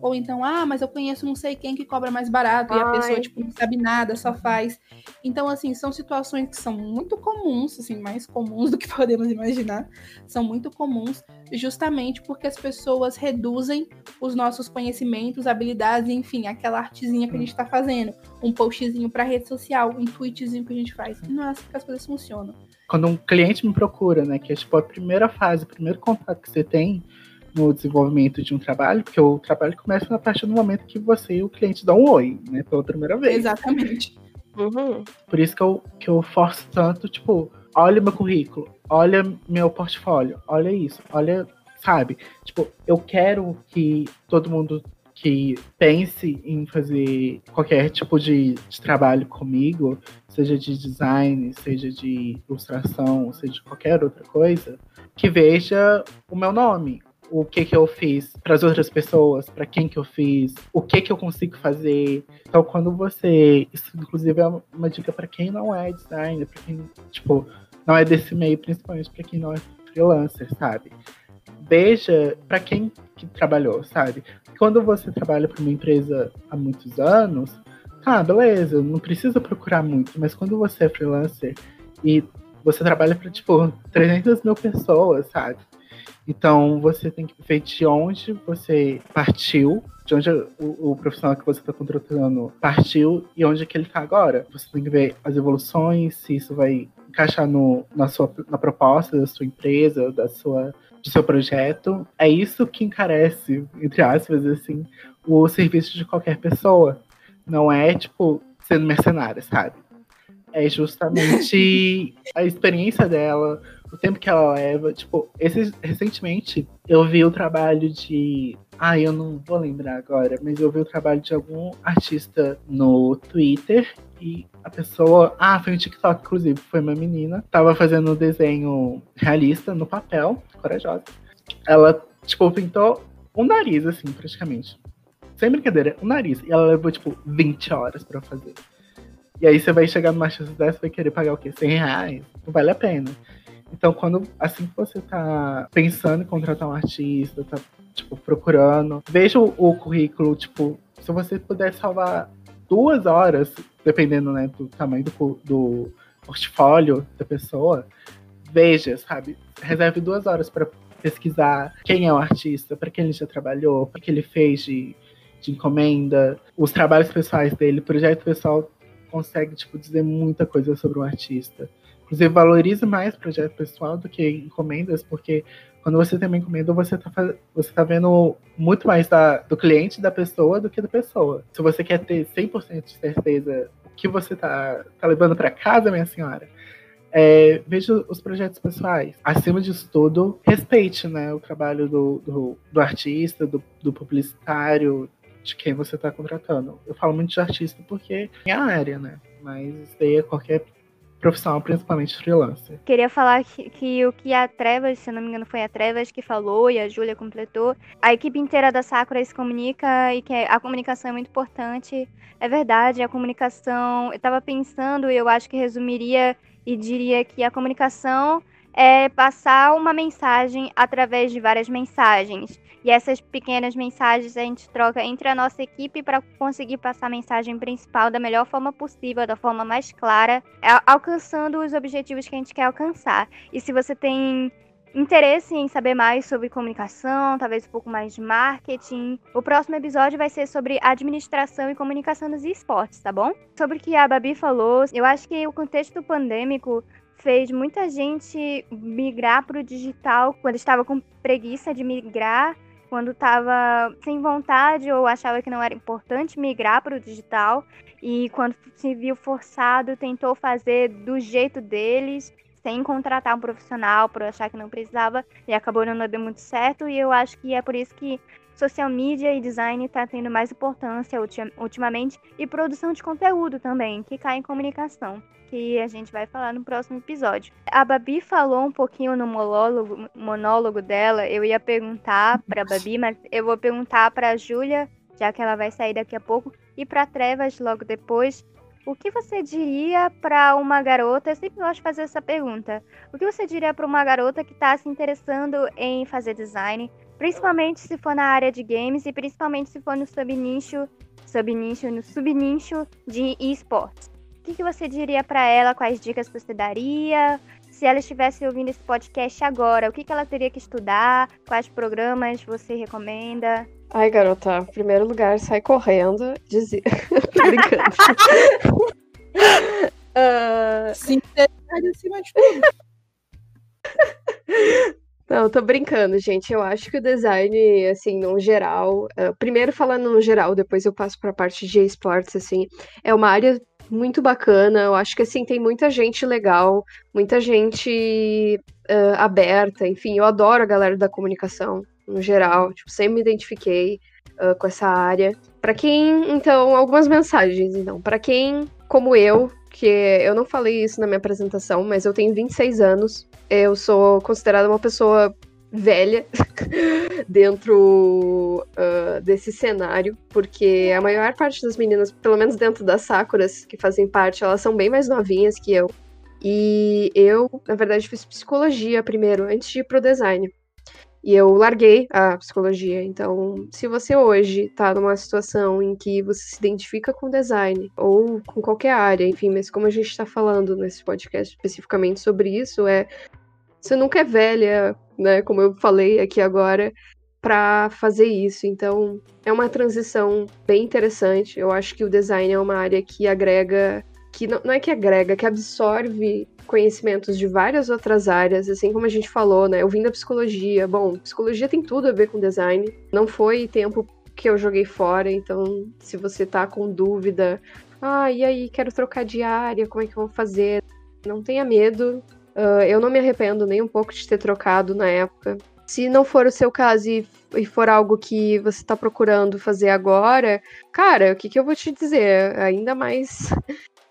ou então, ah, mas eu conheço não sei quem que cobra mais barato Ai. e a pessoa, tipo, não sabe nada, só faz. Então, assim, são situações que são muito comuns, assim, mais comuns do que podemos imaginar. São muito comuns, justamente porque as pessoas reduzem os nossos conhecimentos, habilidades, enfim, aquela artezinha que a gente está fazendo. Um postzinho para rede social, um tweetzinho que a gente faz. E não é assim que as coisas funcionam. Quando um cliente me procura, né, que é tipo a primeira fase, o primeiro contato que você tem, no desenvolvimento de um trabalho, porque o trabalho começa a partir do momento que você e o cliente dão um oi, né? Pela primeira vez. Exatamente. Uhum. Por isso que eu, que eu forço tanto, tipo, olha meu currículo, olha meu portfólio, olha isso, olha, sabe? Tipo, eu quero que todo mundo que pense em fazer qualquer tipo de, de, trabalho comigo, seja de design, seja de ilustração, seja de qualquer outra coisa, que veja o meu nome, o que que eu fiz para as outras pessoas, para quem que eu fiz, o que que eu consigo fazer. Então, quando você, isso inclusive é uma dica para quem não é designer, para quem tipo não é desse meio, principalmente para quem não é freelancer, sabe? Veja para quem que trabalhou, sabe? Quando você trabalha para uma empresa há muitos anos, ah, beleza, não precisa procurar muito, mas quando você é freelancer e você trabalha para, tipo, 300 mil pessoas, sabe? Então você tem que ver de onde você partiu, de onde o, o profissional que você está contratando partiu e onde é que ele está agora. Você tem que ver as evoluções, se isso vai encaixar no, na, sua, na proposta da sua empresa, da sua, do seu projeto. É isso que encarece, entre aspas, assim, o serviço de qualquer pessoa. Não é, tipo, sendo mercenária, sabe? É justamente a experiência dela, o tempo que ela leva. Tipo, esse, recentemente eu vi o trabalho de. Ah, eu não vou lembrar agora, mas eu vi o trabalho de algum artista no Twitter e a pessoa. Ah, foi no TikTok, inclusive, foi uma menina. Tava fazendo um desenho realista no papel, corajosa. Ela, tipo, pintou um nariz, assim, praticamente. Sem brincadeira, um nariz. E ela levou, tipo, 20 horas pra fazer. E aí você vai chegar numa chance dessa e vai querer pagar o quê? 100 reais? Não vale a pena. Então, quando assim que você tá pensando em contratar um artista, tá, tipo, procurando, veja o, o currículo, tipo, se você puder salvar duas horas, dependendo, né, do tamanho do, do portfólio da pessoa, veja, sabe? Reserve duas horas para pesquisar quem é o artista, para quem ele já trabalhou, o que ele fez de, de encomenda, os trabalhos pessoais dele, projeto pessoal consegue tipo, dizer muita coisa sobre um artista. Inclusive, valorize mais projeto pessoal do que encomendas, porque quando você tem uma encomenda, você está você tá vendo muito mais da, do cliente da pessoa do que da pessoa. Se você quer ter 100% de certeza o que você está tá levando para casa, minha senhora, é, veja os projetos pessoais. Acima disso tudo, respeite né, o trabalho do, do, do artista, do, do publicitário, de quem você está contratando. Eu falo muito de artista porque é a área, né? Mas isso daí é qualquer profissional, principalmente freelancer. Queria falar que, que, o que a Trevas, se não me engano foi a Trevas que falou e a Júlia completou, a equipe inteira da Sakura se comunica e que a comunicação é muito importante. É verdade, a comunicação, eu estava pensando e eu acho que resumiria e diria que a comunicação é passar uma mensagem através de várias mensagens. E essas pequenas mensagens a gente troca entre a nossa equipe para conseguir passar a mensagem principal da melhor forma possível, da forma mais clara, alcançando os objetivos que a gente quer alcançar. E se você tem interesse em saber mais sobre comunicação, talvez um pouco mais de marketing, o próximo episódio vai ser sobre administração e comunicação nos esportes, tá bom? Sobre o que a Babi falou, eu acho que o contexto pandêmico fez muita gente migrar para o digital quando estava com preguiça de migrar, quando estava sem vontade ou achava que não era importante migrar para o digital. E quando se viu forçado tentou fazer do jeito deles sem contratar um profissional por achar que não precisava e acabou não dando muito certo. E eu acho que é por isso que social media e design está tendo mais importância ultimamente e produção de conteúdo também, que cai em comunicação que a gente vai falar no próximo episódio. A Babi falou um pouquinho no monólogo, monólogo dela. Eu ia perguntar para Babi, mas eu vou perguntar para a Júlia, já que ela vai sair daqui a pouco, e para Trevas logo depois. O que você diria para uma garota? Eu sempre gosto de fazer essa pergunta. O que você diria para uma garota que está se interessando em fazer design, principalmente se for na área de games e principalmente se for no subnicho, subnicho, no subnicho de esportes? que, que você diria para ela? Quais dicas você daria? Se ela estivesse ouvindo esse podcast agora, o que, que ela teria que estudar? Quais programas você recomenda? Ai, garota, em primeiro lugar, sai correndo. Dizia. Tô brincando. uh... Sinceridade acima de tudo. Não, tô brincando, gente. Eu acho que o design, assim, no geral, uh, primeiro falando no geral, depois eu passo para a parte de esportes, assim, é uma área muito bacana. Eu acho que assim tem muita gente legal, muita gente uh, aberta. Enfim, eu adoro a galera da comunicação no geral. Tipo, sempre me identifiquei uh, com essa área. Para quem, então, algumas mensagens. Então, para quem, como eu, que eu não falei isso na minha apresentação, mas eu tenho 26 anos. Eu sou considerada uma pessoa velha dentro uh, desse cenário, porque a maior parte das meninas, pelo menos dentro das Sakuras que fazem parte, elas são bem mais novinhas que eu. E eu, na verdade, fiz psicologia primeiro, antes de ir pro design. E eu larguei a psicologia. Então, se você hoje tá numa situação em que você se identifica com design ou com qualquer área, enfim, mas como a gente está falando nesse podcast especificamente sobre isso, é você nunca é velha, né? Como eu falei aqui agora, para fazer isso. Então, é uma transição bem interessante. Eu acho que o design é uma área que agrega, que não, não é que agrega, que absorve conhecimentos de várias outras áreas, assim como a gente falou, né? Eu vim da psicologia. Bom, psicologia tem tudo a ver com design. Não foi tempo que eu joguei fora, então se você tá com dúvida ah, e aí, quero trocar de área, como é que eu vou fazer? Não tenha medo. Uh, eu não me arrependo nem um pouco de ter trocado na época. Se não for o seu caso e, e for algo que você está procurando fazer agora, cara, o que, que eu vou te dizer? Ainda mais.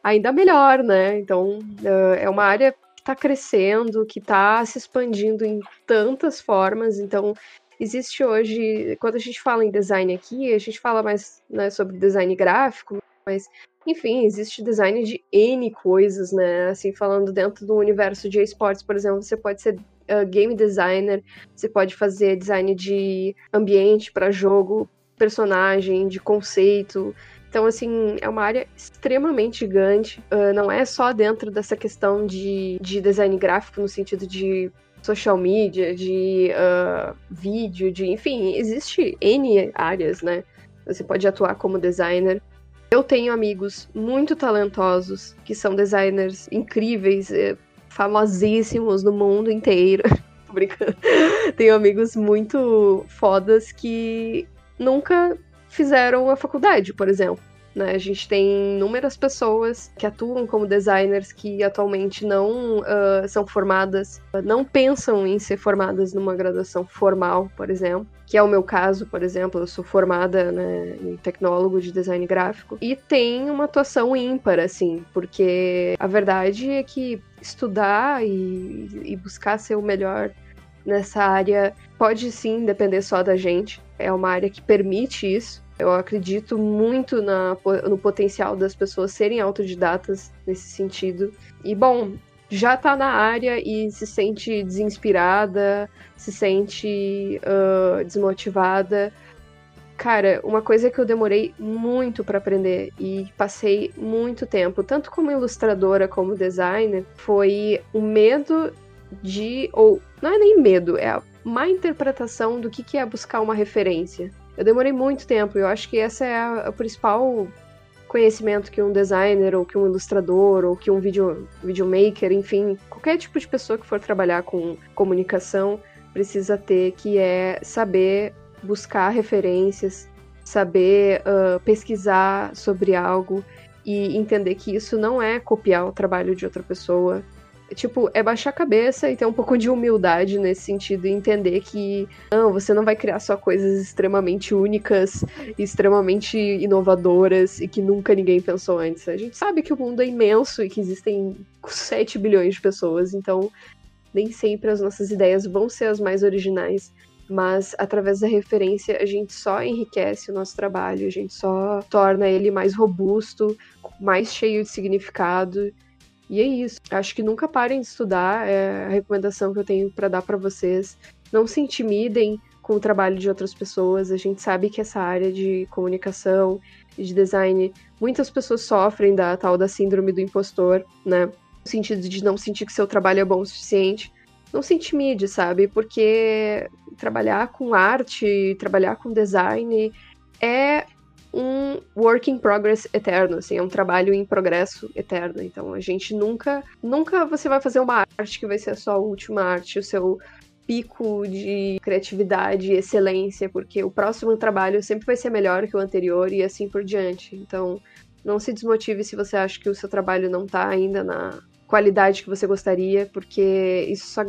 Ainda melhor, né? Então, uh, é uma área que está crescendo, que está se expandindo em tantas formas. Então, existe hoje, quando a gente fala em design aqui, a gente fala mais né, sobre design gráfico, mas enfim, existe design de N coisas, né? Assim, falando dentro do universo de esportes, por exemplo, você pode ser uh, game designer, você pode fazer design de ambiente para jogo, personagem, de conceito. Então, assim, é uma área extremamente gigante. Uh, não é só dentro dessa questão de, de design gráfico, no sentido de social media, de uh, vídeo, de enfim, existe N áreas, né? Você pode atuar como designer. Eu tenho amigos muito talentosos que são designers incríveis, eh, famosíssimos no mundo inteiro. Tô brincando. Tenho amigos muito fodas que nunca fizeram a faculdade, por exemplo. Né? A gente tem inúmeras pessoas que atuam como designers que atualmente não uh, são formadas, não pensam em ser formadas numa graduação formal, por exemplo. Que é o meu caso, por exemplo, eu sou formada né, em tecnólogo de design gráfico e tem uma atuação ímpar, assim, porque a verdade é que estudar e, e buscar ser o melhor nessa área pode sim depender só da gente. É uma área que permite isso. Eu acredito muito na, no potencial das pessoas serem autodidatas nesse sentido. E, bom, já tá na área e se sente desinspirada, se sente uh, desmotivada. Cara, uma coisa que eu demorei muito para aprender e passei muito tempo, tanto como ilustradora como designer, foi o medo de. Ou não é nem medo, é a má interpretação do que, que é buscar uma referência. Eu demorei muito tempo, eu acho que essa é a, principal conhecimento que um designer, ou que um ilustrador, ou que um video, videomaker, enfim, qualquer tipo de pessoa que for trabalhar com comunicação precisa ter, que é saber buscar referências, saber uh, pesquisar sobre algo e entender que isso não é copiar o trabalho de outra pessoa, tipo, é baixar a cabeça e ter um pouco de humildade nesse sentido e entender que não, você não vai criar só coisas extremamente únicas, extremamente inovadoras e que nunca ninguém pensou antes. A gente sabe que o mundo é imenso e que existem 7 bilhões de pessoas, então nem sempre as nossas ideias vão ser as mais originais. Mas através da referência a gente só enriquece o nosso trabalho, a gente só torna ele mais robusto, mais cheio de significado e é isso. Acho que nunca parem de estudar. É a recomendação que eu tenho para dar para vocês. Não se intimidem com o trabalho de outras pessoas. A gente sabe que essa área de comunicação e de design, muitas pessoas sofrem da tal da síndrome do impostor, né? No sentido de não sentir que seu trabalho é bom o suficiente. Não se intimide, sabe? Porque trabalhar com arte, trabalhar com design é um work in progress eterno, assim, é um trabalho em progresso eterno. Então a gente nunca, nunca você vai fazer uma arte que vai ser a sua última arte, o seu pico de criatividade e excelência, porque o próximo trabalho sempre vai ser melhor que o anterior e assim por diante. Então, não se desmotive se você acha que o seu trabalho não está ainda na qualidade que você gostaria, porque isso só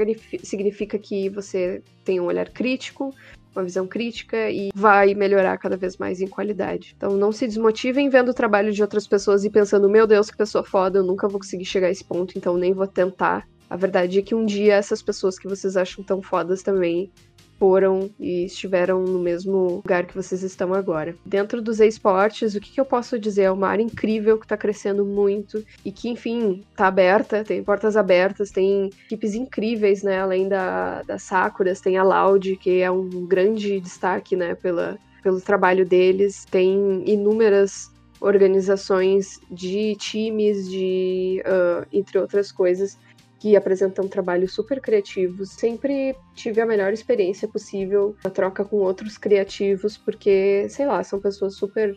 significa que você tem um olhar crítico, uma visão crítica e vai melhorar cada vez mais em qualidade. Então não se desmotivem vendo o trabalho de outras pessoas e pensando, meu Deus, que pessoa foda, eu nunca vou conseguir chegar a esse ponto, então nem vou tentar. A verdade é que um dia essas pessoas que vocês acham tão fodas também foram e estiveram no mesmo lugar que vocês estão agora. Dentro dos esportes, o que, que eu posso dizer? É uma área incrível que está crescendo muito e que, enfim, está aberta, tem portas abertas, tem equipes incríveis, né? Além da, da Sakuras, tem a Loud, que é um grande destaque, né? Pela, pelo trabalho deles. Tem inúmeras organizações de times, de uh, entre outras coisas, que apresentam trabalhos super criativos. Sempre tive a melhor experiência possível na troca com outros criativos, porque, sei lá, são pessoas super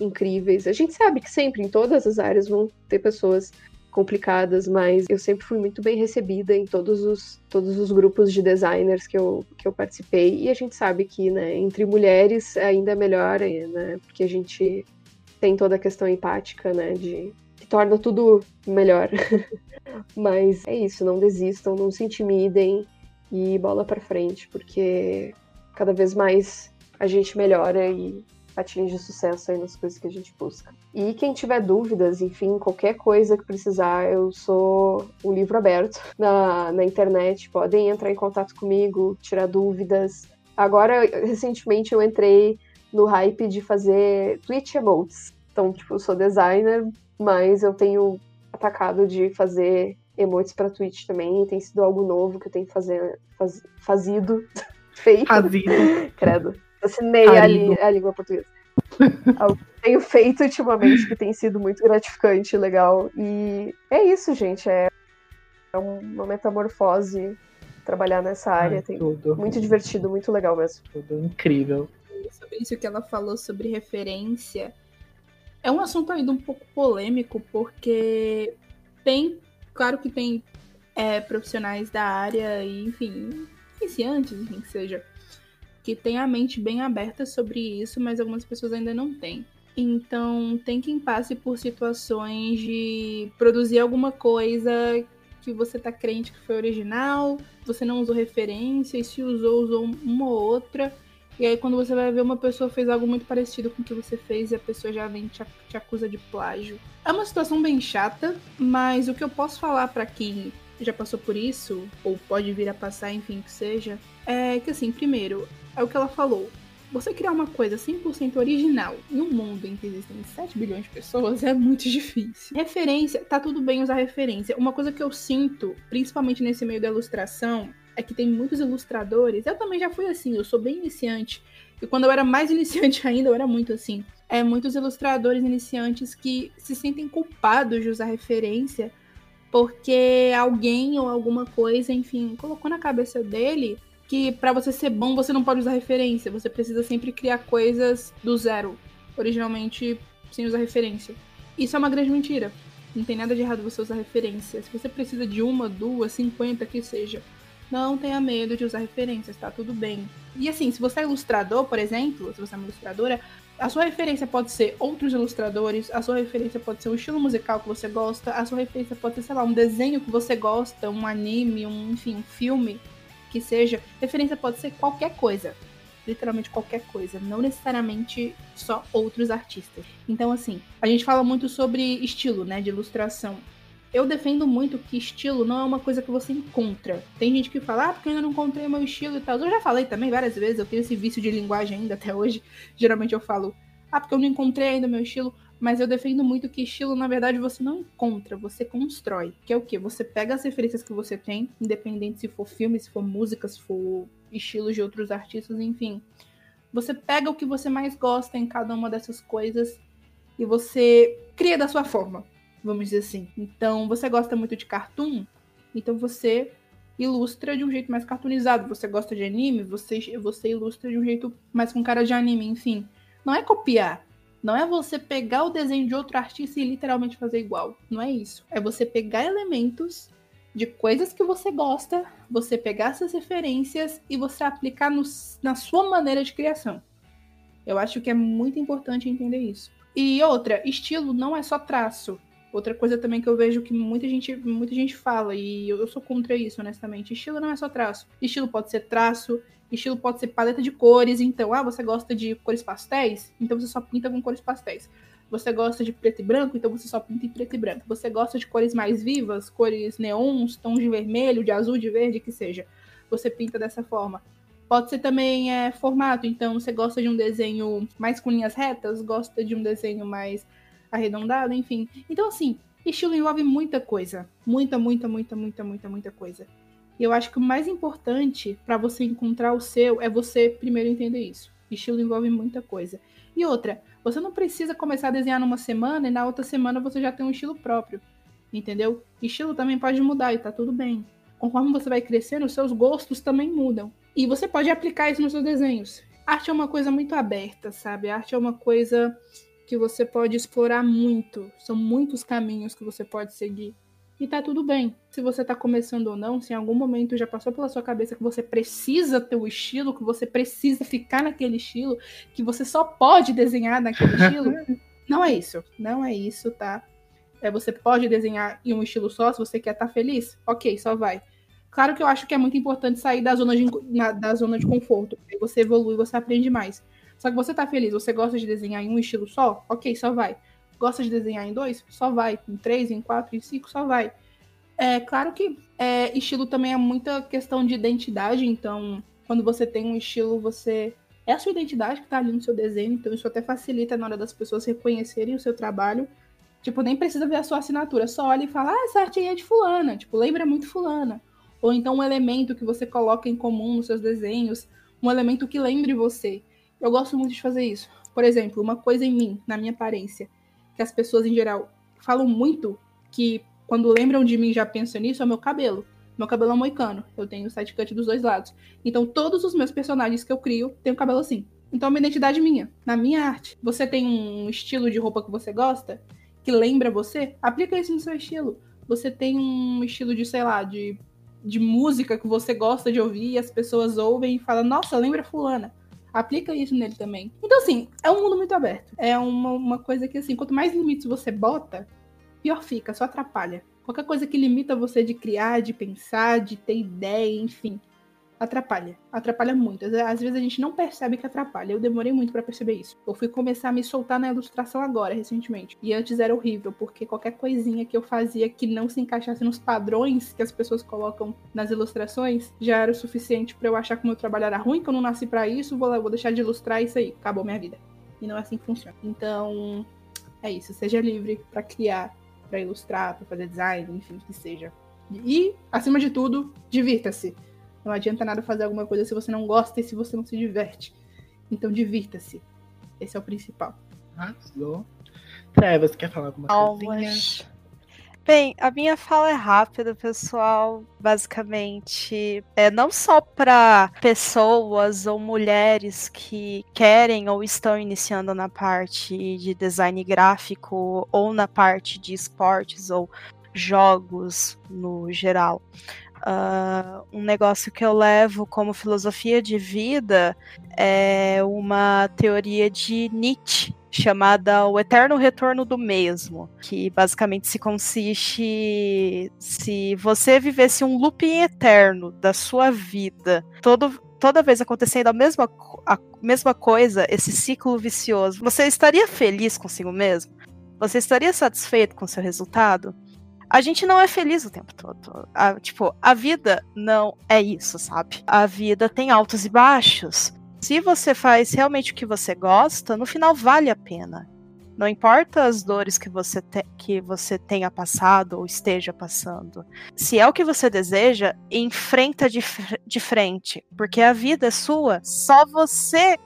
incríveis. A gente sabe que sempre, em todas as áreas, vão ter pessoas complicadas, mas eu sempre fui muito bem recebida em todos os, todos os grupos de designers que eu, que eu participei. E a gente sabe que, né, entre mulheres ainda é melhor, né, porque a gente tem toda a questão empática, né? De que torna tudo melhor. Mas é isso, não desistam, não se intimidem e bola para frente, porque cada vez mais a gente melhora e atinge sucesso aí nas coisas que a gente busca. E quem tiver dúvidas, enfim, qualquer coisa que precisar, eu sou um livro aberto na, na internet. Podem entrar em contato comigo, tirar dúvidas. Agora, recentemente, eu entrei no hype de fazer Twitch emotes. Então, tipo, eu sou designer, mas eu tenho atacado de fazer emotes para Twitch também. Tem sido algo novo que eu tenho fazer, faz, fazido, feito. Fazido. Credo. Assinei a, li, a, língua portuguesa. algo que tenho feito ultimamente que tem sido muito gratificante, legal. E é isso, gente. É, é uma metamorfose trabalhar nessa área. Ai, tem tudo. Muito divertido, muito legal mesmo. Tudo incrível. Sobre isso que ela falou sobre referência é um assunto ainda um pouco polêmico, porque tem, claro que tem é, profissionais da área, e, enfim, iniciantes, enfim, que seja, que tem a mente bem aberta sobre isso, mas algumas pessoas ainda não têm. Então, tem quem passe por situações de produzir alguma coisa que você tá crente que foi original, você não usou referência, e se usou, usou uma ou outra e aí quando você vai ver uma pessoa fez algo muito parecido com o que você fez e a pessoa já vem te, te acusa de plágio. É uma situação bem chata, mas o que eu posso falar para quem já passou por isso, ou pode vir a passar, enfim, que seja, é que assim, primeiro, é o que ela falou. Você criar uma coisa 100% original em um mundo em que existem 7 bilhões de pessoas é muito difícil. Referência, tá tudo bem usar referência. Uma coisa que eu sinto, principalmente nesse meio da ilustração, é que tem muitos ilustradores. Eu também já fui assim, eu sou bem iniciante. E quando eu era mais iniciante ainda, eu era muito assim. É muitos ilustradores iniciantes que se sentem culpados de usar referência porque alguém ou alguma coisa, enfim, colocou na cabeça dele que para você ser bom você não pode usar referência, você precisa sempre criar coisas do zero, originalmente sem usar referência. Isso é uma grande mentira. Não tem nada de errado você usar referência. Se você precisa de uma, duas, cinquenta que seja, não tenha medo de usar referências, tá tudo bem. E assim, se você é ilustrador, por exemplo, se você é uma ilustradora, a sua referência pode ser outros ilustradores, a sua referência pode ser um estilo musical que você gosta, a sua referência pode ser, sei lá, um desenho que você gosta, um anime, um, enfim, um filme que seja. Referência pode ser qualquer coisa. Literalmente qualquer coisa, não necessariamente só outros artistas. Então, assim, a gente fala muito sobre estilo, né, de ilustração eu defendo muito que estilo não é uma coisa que você encontra. Tem gente que fala, ah, porque eu ainda não encontrei meu estilo e tal. Eu já falei também várias vezes, eu tenho esse vício de linguagem ainda até hoje. Geralmente eu falo, ah, porque eu não encontrei ainda meu estilo. Mas eu defendo muito que estilo, na verdade, você não encontra, você constrói. Que é o quê? Você pega as referências que você tem, independente se for filme, se for música, se for estilos de outros artistas, enfim. Você pega o que você mais gosta em cada uma dessas coisas e você cria da sua forma vamos dizer assim. Então, você gosta muito de cartoon, então você ilustra de um jeito mais cartoonizado. Você gosta de anime, você, você ilustra de um jeito mais com cara de anime, enfim. Não é copiar. Não é você pegar o desenho de outro artista e literalmente fazer igual. Não é isso. É você pegar elementos de coisas que você gosta, você pegar essas referências e você aplicar no, na sua maneira de criação. Eu acho que é muito importante entender isso. E outra, estilo não é só traço. Outra coisa também que eu vejo que muita gente, muita gente fala, e eu, eu sou contra isso, honestamente. Estilo não é só traço. Estilo pode ser traço, estilo pode ser paleta de cores. Então, ah, você gosta de cores pastéis? Então você só pinta com cores pastéis. Você gosta de preto e branco? Então você só pinta em preto e branco. Você gosta de cores mais vivas, cores neons, tons de vermelho, de azul, de verde, que seja. Você pinta dessa forma. Pode ser também é, formato, então você gosta de um desenho mais com linhas retas, gosta de um desenho mais arredondado, enfim. Então, assim, estilo envolve muita coisa. Muita, muita, muita, muita, muita, muita coisa. E eu acho que o mais importante para você encontrar o seu é você primeiro entender isso. Estilo envolve muita coisa. E outra, você não precisa começar a desenhar numa semana e na outra semana você já tem um estilo próprio. Entendeu? Estilo também pode mudar e tá tudo bem. Conforme você vai crescendo, os seus gostos também mudam. E você pode aplicar isso nos seus desenhos. Arte é uma coisa muito aberta, sabe? arte é uma coisa que você pode explorar muito. São muitos caminhos que você pode seguir. E tá tudo bem. Se você tá começando ou não, se em algum momento já passou pela sua cabeça que você precisa ter o estilo, que você precisa ficar naquele estilo, que você só pode desenhar naquele estilo, Não é isso. Não é isso, tá? É, você pode desenhar em um estilo só, se você quer estar tá feliz, ok, só vai. Claro que eu acho que é muito importante sair da zona de, na, da zona de conforto. Aí você evolui, você aprende mais. Só que você tá feliz, você gosta de desenhar em um estilo só, ok, só vai. Gosta de desenhar em dois? Só vai. Em três, em quatro, em cinco, só vai. É claro que é, estilo também é muita questão de identidade, então quando você tem um estilo, você. É a sua identidade que tá ali no seu desenho, então isso até facilita na hora das pessoas reconhecerem o seu trabalho Tipo, nem precisa ver a sua assinatura, só olha e fala, ah, essa arte aí é de fulana, tipo, lembra muito fulana. Ou então um elemento que você coloca em comum nos seus desenhos, um elemento que lembre você. Eu gosto muito de fazer isso. Por exemplo, uma coisa em mim, na minha aparência, que as pessoas em geral falam muito, que quando lembram de mim já pensam nisso, é o meu cabelo. Meu cabelo é moicano, eu tenho side cut dos dois lados. Então todos os meus personagens que eu crio têm o cabelo assim. Então é uma identidade minha, na minha arte. Você tem um estilo de roupa que você gosta? que lembra você, aplica isso no seu estilo. Você tem um estilo de, sei lá, de, de música que você gosta de ouvir e as pessoas ouvem e falam, nossa, lembra fulana. Aplica isso nele também. Então, assim, é um mundo muito aberto. É uma, uma coisa que, assim, quanto mais limites você bota, pior fica, só atrapalha. Qualquer coisa que limita você de criar, de pensar, de ter ideia, enfim, atrapalha. Atrapalha muito. Às vezes a gente não percebe que atrapalha. Eu demorei muito para perceber isso. Eu fui começar a me soltar na ilustração agora, recentemente. E antes era horrível, porque qualquer coisinha que eu fazia que não se encaixasse nos padrões que as pessoas colocam nas ilustrações já era o suficiente para eu achar que o meu trabalho era ruim, que eu não nasci para isso, vou, vou deixar de ilustrar isso aí. Acabou minha vida. E não é assim que funciona. Então, é isso. Seja livre para criar, para ilustrar, para fazer design, enfim, que seja. E, acima de tudo, divirta-se. Não adianta nada fazer alguma coisa se você não gosta e se você não se diverte. Então divirta-se. Esse é o principal. Arrasou. Trevas, quer falar alguma coisa? Bem, a minha fala é rápida, pessoal. Basicamente, é não só para pessoas ou mulheres que querem ou estão iniciando na parte de design gráfico ou na parte de esportes ou jogos no geral. Uh, um negócio que eu levo como filosofia de vida é uma teoria de Nietzsche chamada O Eterno Retorno do Mesmo, que basicamente se consiste se você vivesse um looping eterno da sua vida, todo, toda vez acontecendo a mesma, a mesma coisa, esse ciclo vicioso, você estaria feliz consigo mesmo? Você estaria satisfeito com seu resultado? A gente não é feliz o tempo todo. A, tipo, a vida não é isso, sabe? A vida tem altos e baixos. Se você faz realmente o que você gosta, no final vale a pena. Não importa as dores que você, te, que você tenha passado ou esteja passando. Se é o que você deseja, enfrenta de, de frente. Porque a vida é sua. Só você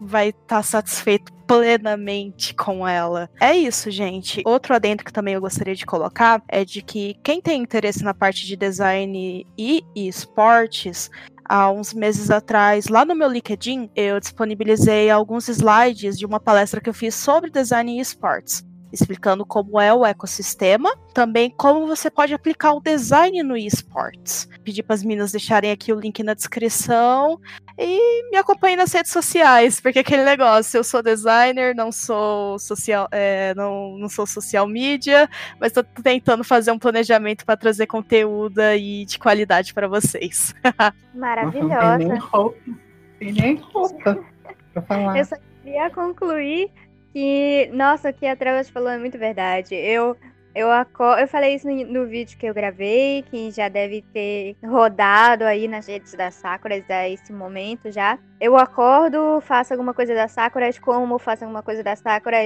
vai estar tá satisfeito plenamente com ela. É isso, gente. Outro adendo que também eu gostaria de colocar é de que quem tem interesse na parte de design e esportes, há uns meses atrás, lá no meu LinkedIn, eu disponibilizei alguns slides de uma palestra que eu fiz sobre design e esportes explicando como é o ecossistema, também como você pode aplicar o design no esportes. Pedi para as meninas deixarem aqui o link na descrição e me acompanhem nas redes sociais, porque aquele negócio, eu sou designer, não sou social, é, não, não sou social media, mas estou tentando fazer um planejamento para trazer conteúdo e de qualidade para vocês. Maravilhosa. Não tem nem roupa, tem nem roupa para falar. Eu só queria concluir que, nossa, o que a Trevas falou é muito verdade. Eu eu, eu falei isso no, no, vídeo que eu gravei, que já deve ter rodado aí nas redes da Sakura a esse momento já. Eu acordo, faço alguma coisa da Sakura, como, faço alguma coisa da Sakura,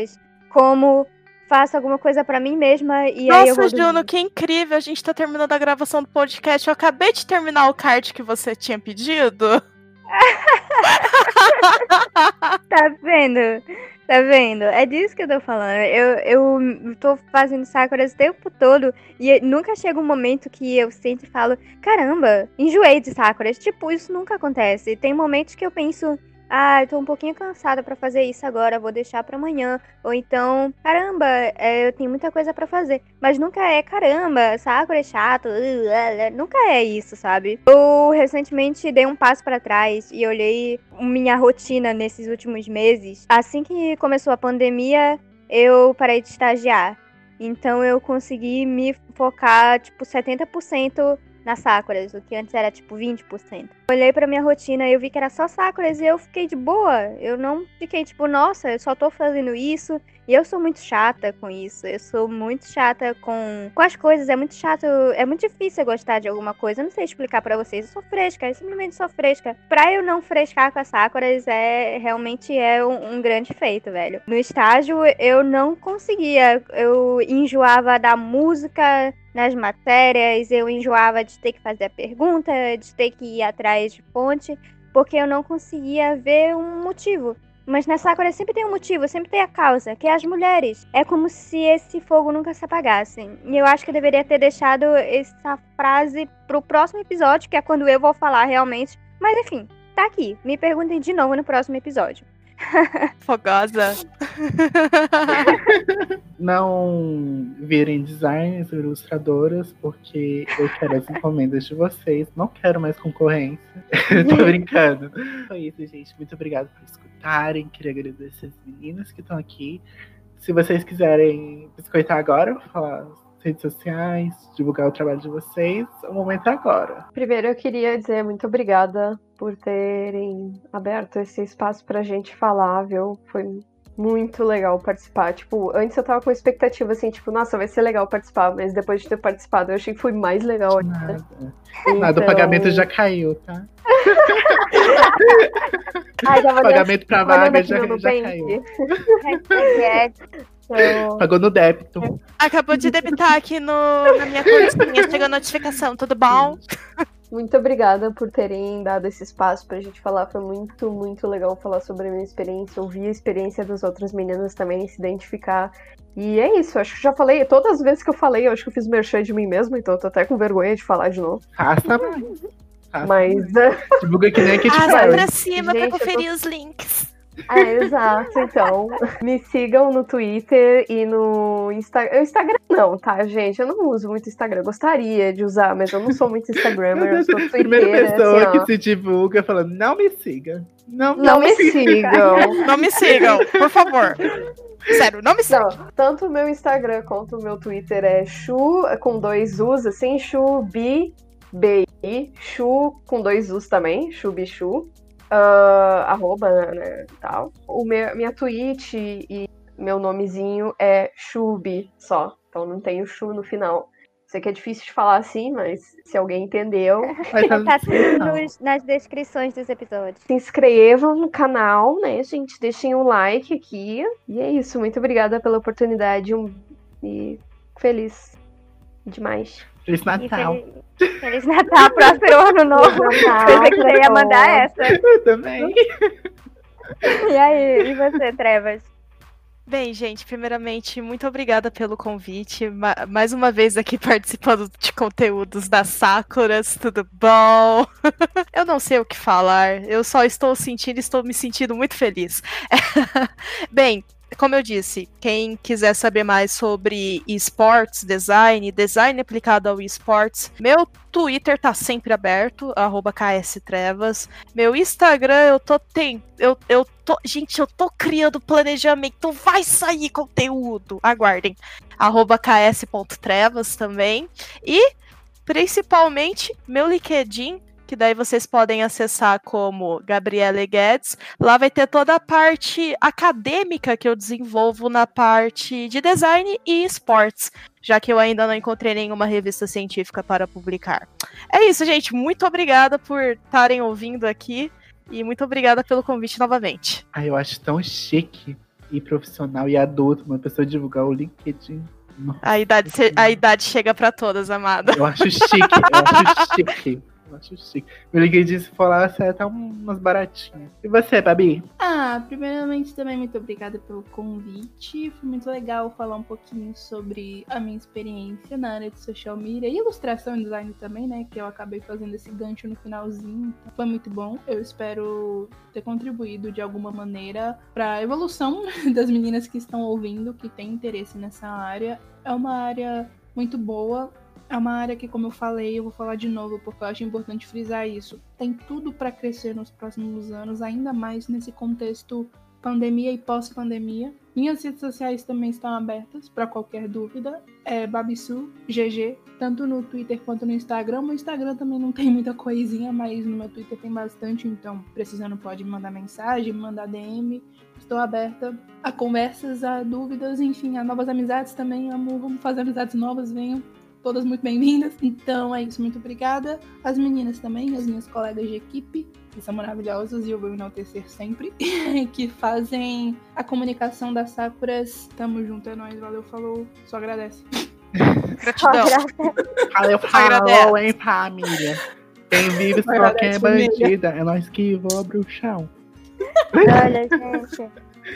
como, faço alguma coisa para mim mesma e Nossa, aí eu vou Juno, que incrível! A gente tá terminando a gravação do podcast. Eu acabei de terminar o card que você tinha pedido. tá vendo? Tá vendo? É disso que eu tô falando. Eu, eu tô fazendo Sakura o tempo todo e nunca chega um momento que eu sempre falo: caramba, enjoei de Sakura. Tipo, isso nunca acontece. Tem momentos que eu penso ah, eu tô um pouquinho cansada para fazer isso agora, vou deixar para amanhã. Ou então, caramba, é, eu tenho muita coisa para fazer. Mas nunca é, caramba, Sakura é chato. Uh, uh, uh, nunca é isso, sabe? Eu recentemente dei um passo para trás e olhei minha rotina nesses últimos meses. Assim que começou a pandemia, eu parei de estagiar. Então eu consegui me focar, tipo, 70% nas Sakuras, o que antes era tipo 20%. Olhei pra minha rotina e eu vi que era só Sakuras e eu fiquei de boa. Eu não fiquei tipo, nossa, eu só tô fazendo isso. E eu sou muito chata com isso. Eu sou muito chata com, com as coisas. É muito chato. É muito difícil gostar de alguma coisa. Eu não sei explicar para vocês. Eu sou fresca. Eu simplesmente sou fresca. Pra eu não frescar com as Sakuras é realmente é um, um grande feito, velho. No estágio eu não conseguia. Eu enjoava da música nas matérias, eu enjoava de ter que fazer a pergunta, de ter que ir atrás de fonte, porque eu não conseguia ver um motivo. Mas na Sakura sempre tem um motivo, sempre tem a causa, que é as mulheres. É como se esse fogo nunca se apagasse. E eu acho que eu deveria ter deixado essa frase pro próximo episódio, que é quando eu vou falar realmente. Mas enfim, tá aqui. Me perguntem de novo no próximo episódio. Fogosa. Não virem designers ou ilustradoras, porque eu quero as encomendas de vocês. Não quero mais concorrência. Tô brincando. Foi isso, gente. Muito obrigado por escutarem. Queria agradecer as meninas que estão aqui. Se vocês quiserem biscoitar agora, falar redes sociais, divulgar o trabalho de vocês. O momento é agora. Primeiro, eu queria dizer muito obrigada por terem aberto esse espaço pra gente falar, viu? Foi muito legal participar. Tipo, antes eu tava com expectativa assim, tipo, nossa, vai ser legal participar, mas depois de ter participado, eu achei que foi mais legal ainda. Nada. Então... Nada, o pagamento já caiu, tá? Ai, o pagamento pra vaga já, já caiu. Então... Pagou no débito. Acabou de debitar aqui no, na minha continha. Chegou a notificação, tudo bom? Muito obrigada por terem dado esse espaço pra gente falar. Foi muito, muito legal falar sobre a minha experiência, ouvir a experiência das outras meninas também, se identificar. E é isso, acho que já falei, todas as vezes que eu falei, eu acho que eu fiz merchan de mim mesmo, então eu tô até com vergonha de falar de novo. Raça. Mas. Divulga que nem a Katy Perry. pra cima gente, pra conferir tô... os links. É, exato. Então, me sigam no Twitter e no Instagram. Instagram não, tá, gente? Eu não uso muito Instagram. Eu gostaria de usar, mas eu não sou muito Instagrammer. Eu sou Twitter. Primeira pessoa assim, que se divulga falando, não me siga. Não, não, não me sigam. não me sigam, por favor. Sério, não me sigam. Não, tanto o meu Instagram quanto o meu Twitter é chu, com dois U's, assim, chu, bi, bi, chu, com dois U's também, chu, bichu uh, arroba, né, tal. O meu, minha Twitch e meu nomezinho é Chubi só, então não tem o Chu no final. Sei que é difícil de falar assim, mas se alguém entendeu. tá tudo nas descrições dos episódios. Se inscrevam no canal, né, gente? Deixem um like aqui. E é isso. Muito obrigada pela oportunidade. Um... E feliz demais. Feliz Natal. Feliz, Feliz Natal, próximo ano novo. Pensei que você ia mandar essa. Eu também. E aí, e você, Trevas? Bem, gente, primeiramente, muito obrigada pelo convite. Mais uma vez aqui participando de conteúdos das Sakuras, tudo bom? Eu não sei o que falar, eu só estou sentindo, estou me sentindo muito feliz. Bem, como eu disse, quem quiser saber mais sobre esportes, design, design aplicado ao esportes, meu Twitter tá sempre aberto, kstrevas. Meu Instagram, eu tô tem, eu, eu tô, gente, eu tô criando planejamento, vai sair conteúdo. Aguardem. ks.trevas também. E principalmente meu LinkedIn que daí vocês podem acessar como Gabriele Guedes. Lá vai ter toda a parte acadêmica que eu desenvolvo na parte de design e esportes, já que eu ainda não encontrei nenhuma revista científica para publicar. É isso, gente. Muito obrigada por estarem ouvindo aqui e muito obrigada pelo convite novamente. Ah, eu acho tão chique e profissional e adulto uma pessoa divulgar o LinkedIn. a idade, a idade chega para todas, amada. Eu acho chique, eu acho chique LinkedIn, se for lá, sai até umas baratinhas. E você, Babi? Ah, primeiramente também muito obrigada pelo convite. Foi muito legal falar um pouquinho sobre a minha experiência na área de social media e ilustração e design também, né? Que eu acabei fazendo esse gancho no finalzinho. Então foi muito bom. Eu espero ter contribuído de alguma maneira para a evolução das meninas que estão ouvindo, que têm interesse nessa área. É uma área muito boa, é uma área que, como eu falei, eu vou falar de novo porque eu acho importante frisar isso. Tem tudo para crescer nos próximos anos, ainda mais nesse contexto pandemia e pós-pandemia. Minhas redes sociais também estão abertas para qualquer dúvida. É Babisu GG, tanto no Twitter quanto no Instagram. No Instagram também não tem muita coisinha, mas no meu Twitter tem bastante, então precisando pode me mandar mensagem, me mandar DM. Estou aberta a conversas, a dúvidas, enfim, a novas amizades também. Amo, vamos fazer amizades novas, venham todas muito bem-vindas. Então é isso, muito obrigada. As meninas também, as minhas colegas de equipe, que são maravilhosas e eu vou enaltecer sempre, que fazem a comunicação das Sakuras. Tamo junto, é nóis, valeu, falou, só agradece. Gratidão. Valeu, falou, hein, família. Quem vive só quem é bandida. É nós que voa bruxão. Olha, gente.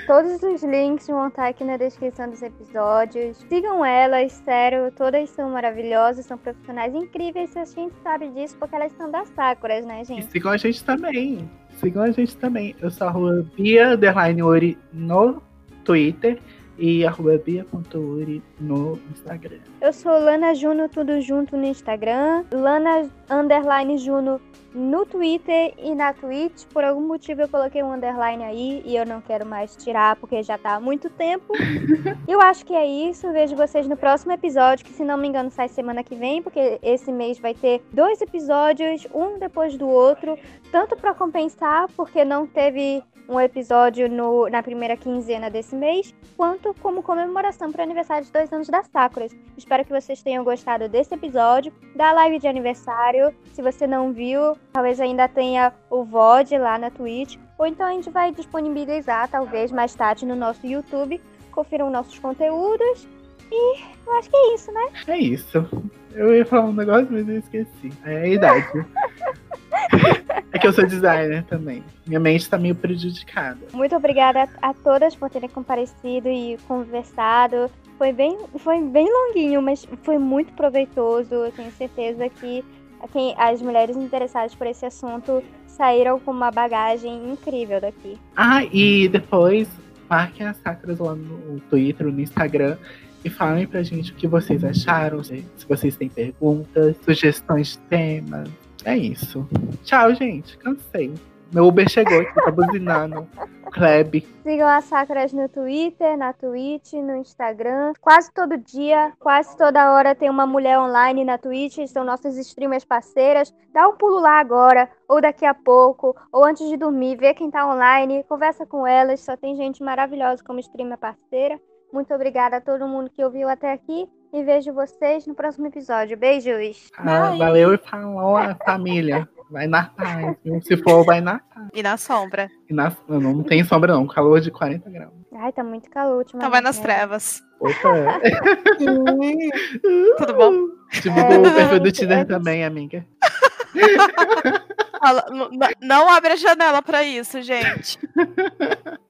Todos os links vão estar aqui na descrição dos episódios. Sigam elas, sério, todas são maravilhosas, são profissionais incríveis. A gente sabe disso porque elas são das Sakuras, né, gente? E sigam a gente também. Sigam a gente também. Eu sou a Bia Underline Ori no Twitter e arroba bia.uri no Instagram. Eu sou Lana Juno, tudo junto no Instagram. Lana Underline Juno no Twitter e na Twitch. Por algum motivo eu coloquei um underline aí e eu não quero mais tirar porque já tá há muito tempo. eu acho que é isso. Vejo vocês no próximo episódio, que se não me engano sai semana que vem, porque esse mês vai ter dois episódios, um depois do outro, tanto para compensar porque não teve um episódio no, na primeira quinzena desse mês, quanto como comemoração para o aniversário de dois anos da Sakuras. Espero que vocês tenham gostado desse episódio, da live de aniversário. Se você não viu, talvez ainda tenha o VOD lá na Twitch, ou então a gente vai disponibilizar, talvez mais tarde, no nosso YouTube. Confiram nossos conteúdos. E eu acho que é isso, né? É isso. Eu ia falar um negócio, mas eu esqueci. É a idade. é que eu sou designer também. Minha mente está meio prejudicada. Muito obrigada a, todas por terem comparecido e conversado. Foi bem, foi bem longuinho, mas foi muito proveitoso. Eu tenho certeza que quem, as mulheres interessadas por esse assunto saíram com uma bagagem incrível daqui. Ah, e depois marquem as sacras lá no Twitter, no Instagram e falem pra gente o que vocês acharam, se vocês têm perguntas, sugestões de temas. É isso. Tchau, gente. Cansei. Meu Uber chegou aqui, tá buzinando. Kleb. Sigam as Sacras no Twitter, na Twitch, no Instagram. Quase todo dia, quase toda hora tem uma mulher online na Twitch. São nossas streamers parceiras. Dá um pulo lá agora, ou daqui a pouco, ou antes de dormir. Vê quem tá online, conversa com elas. Só tem gente maravilhosa como streamer parceira. Muito obrigada a todo mundo que ouviu até aqui e vejo vocês no próximo episódio. Beijos. Ah, valeu e falou a família. Vai na paz. Se for, vai na paz. E na sombra. E na, não, não tem sombra, não. Calor de 40 graus. Ai, tá muito calor. Então vai nas né? trevas. Opa. Tudo bom? Divulgou é, o perfil do Tinder é, também, amiga. não abre a janela pra isso, gente.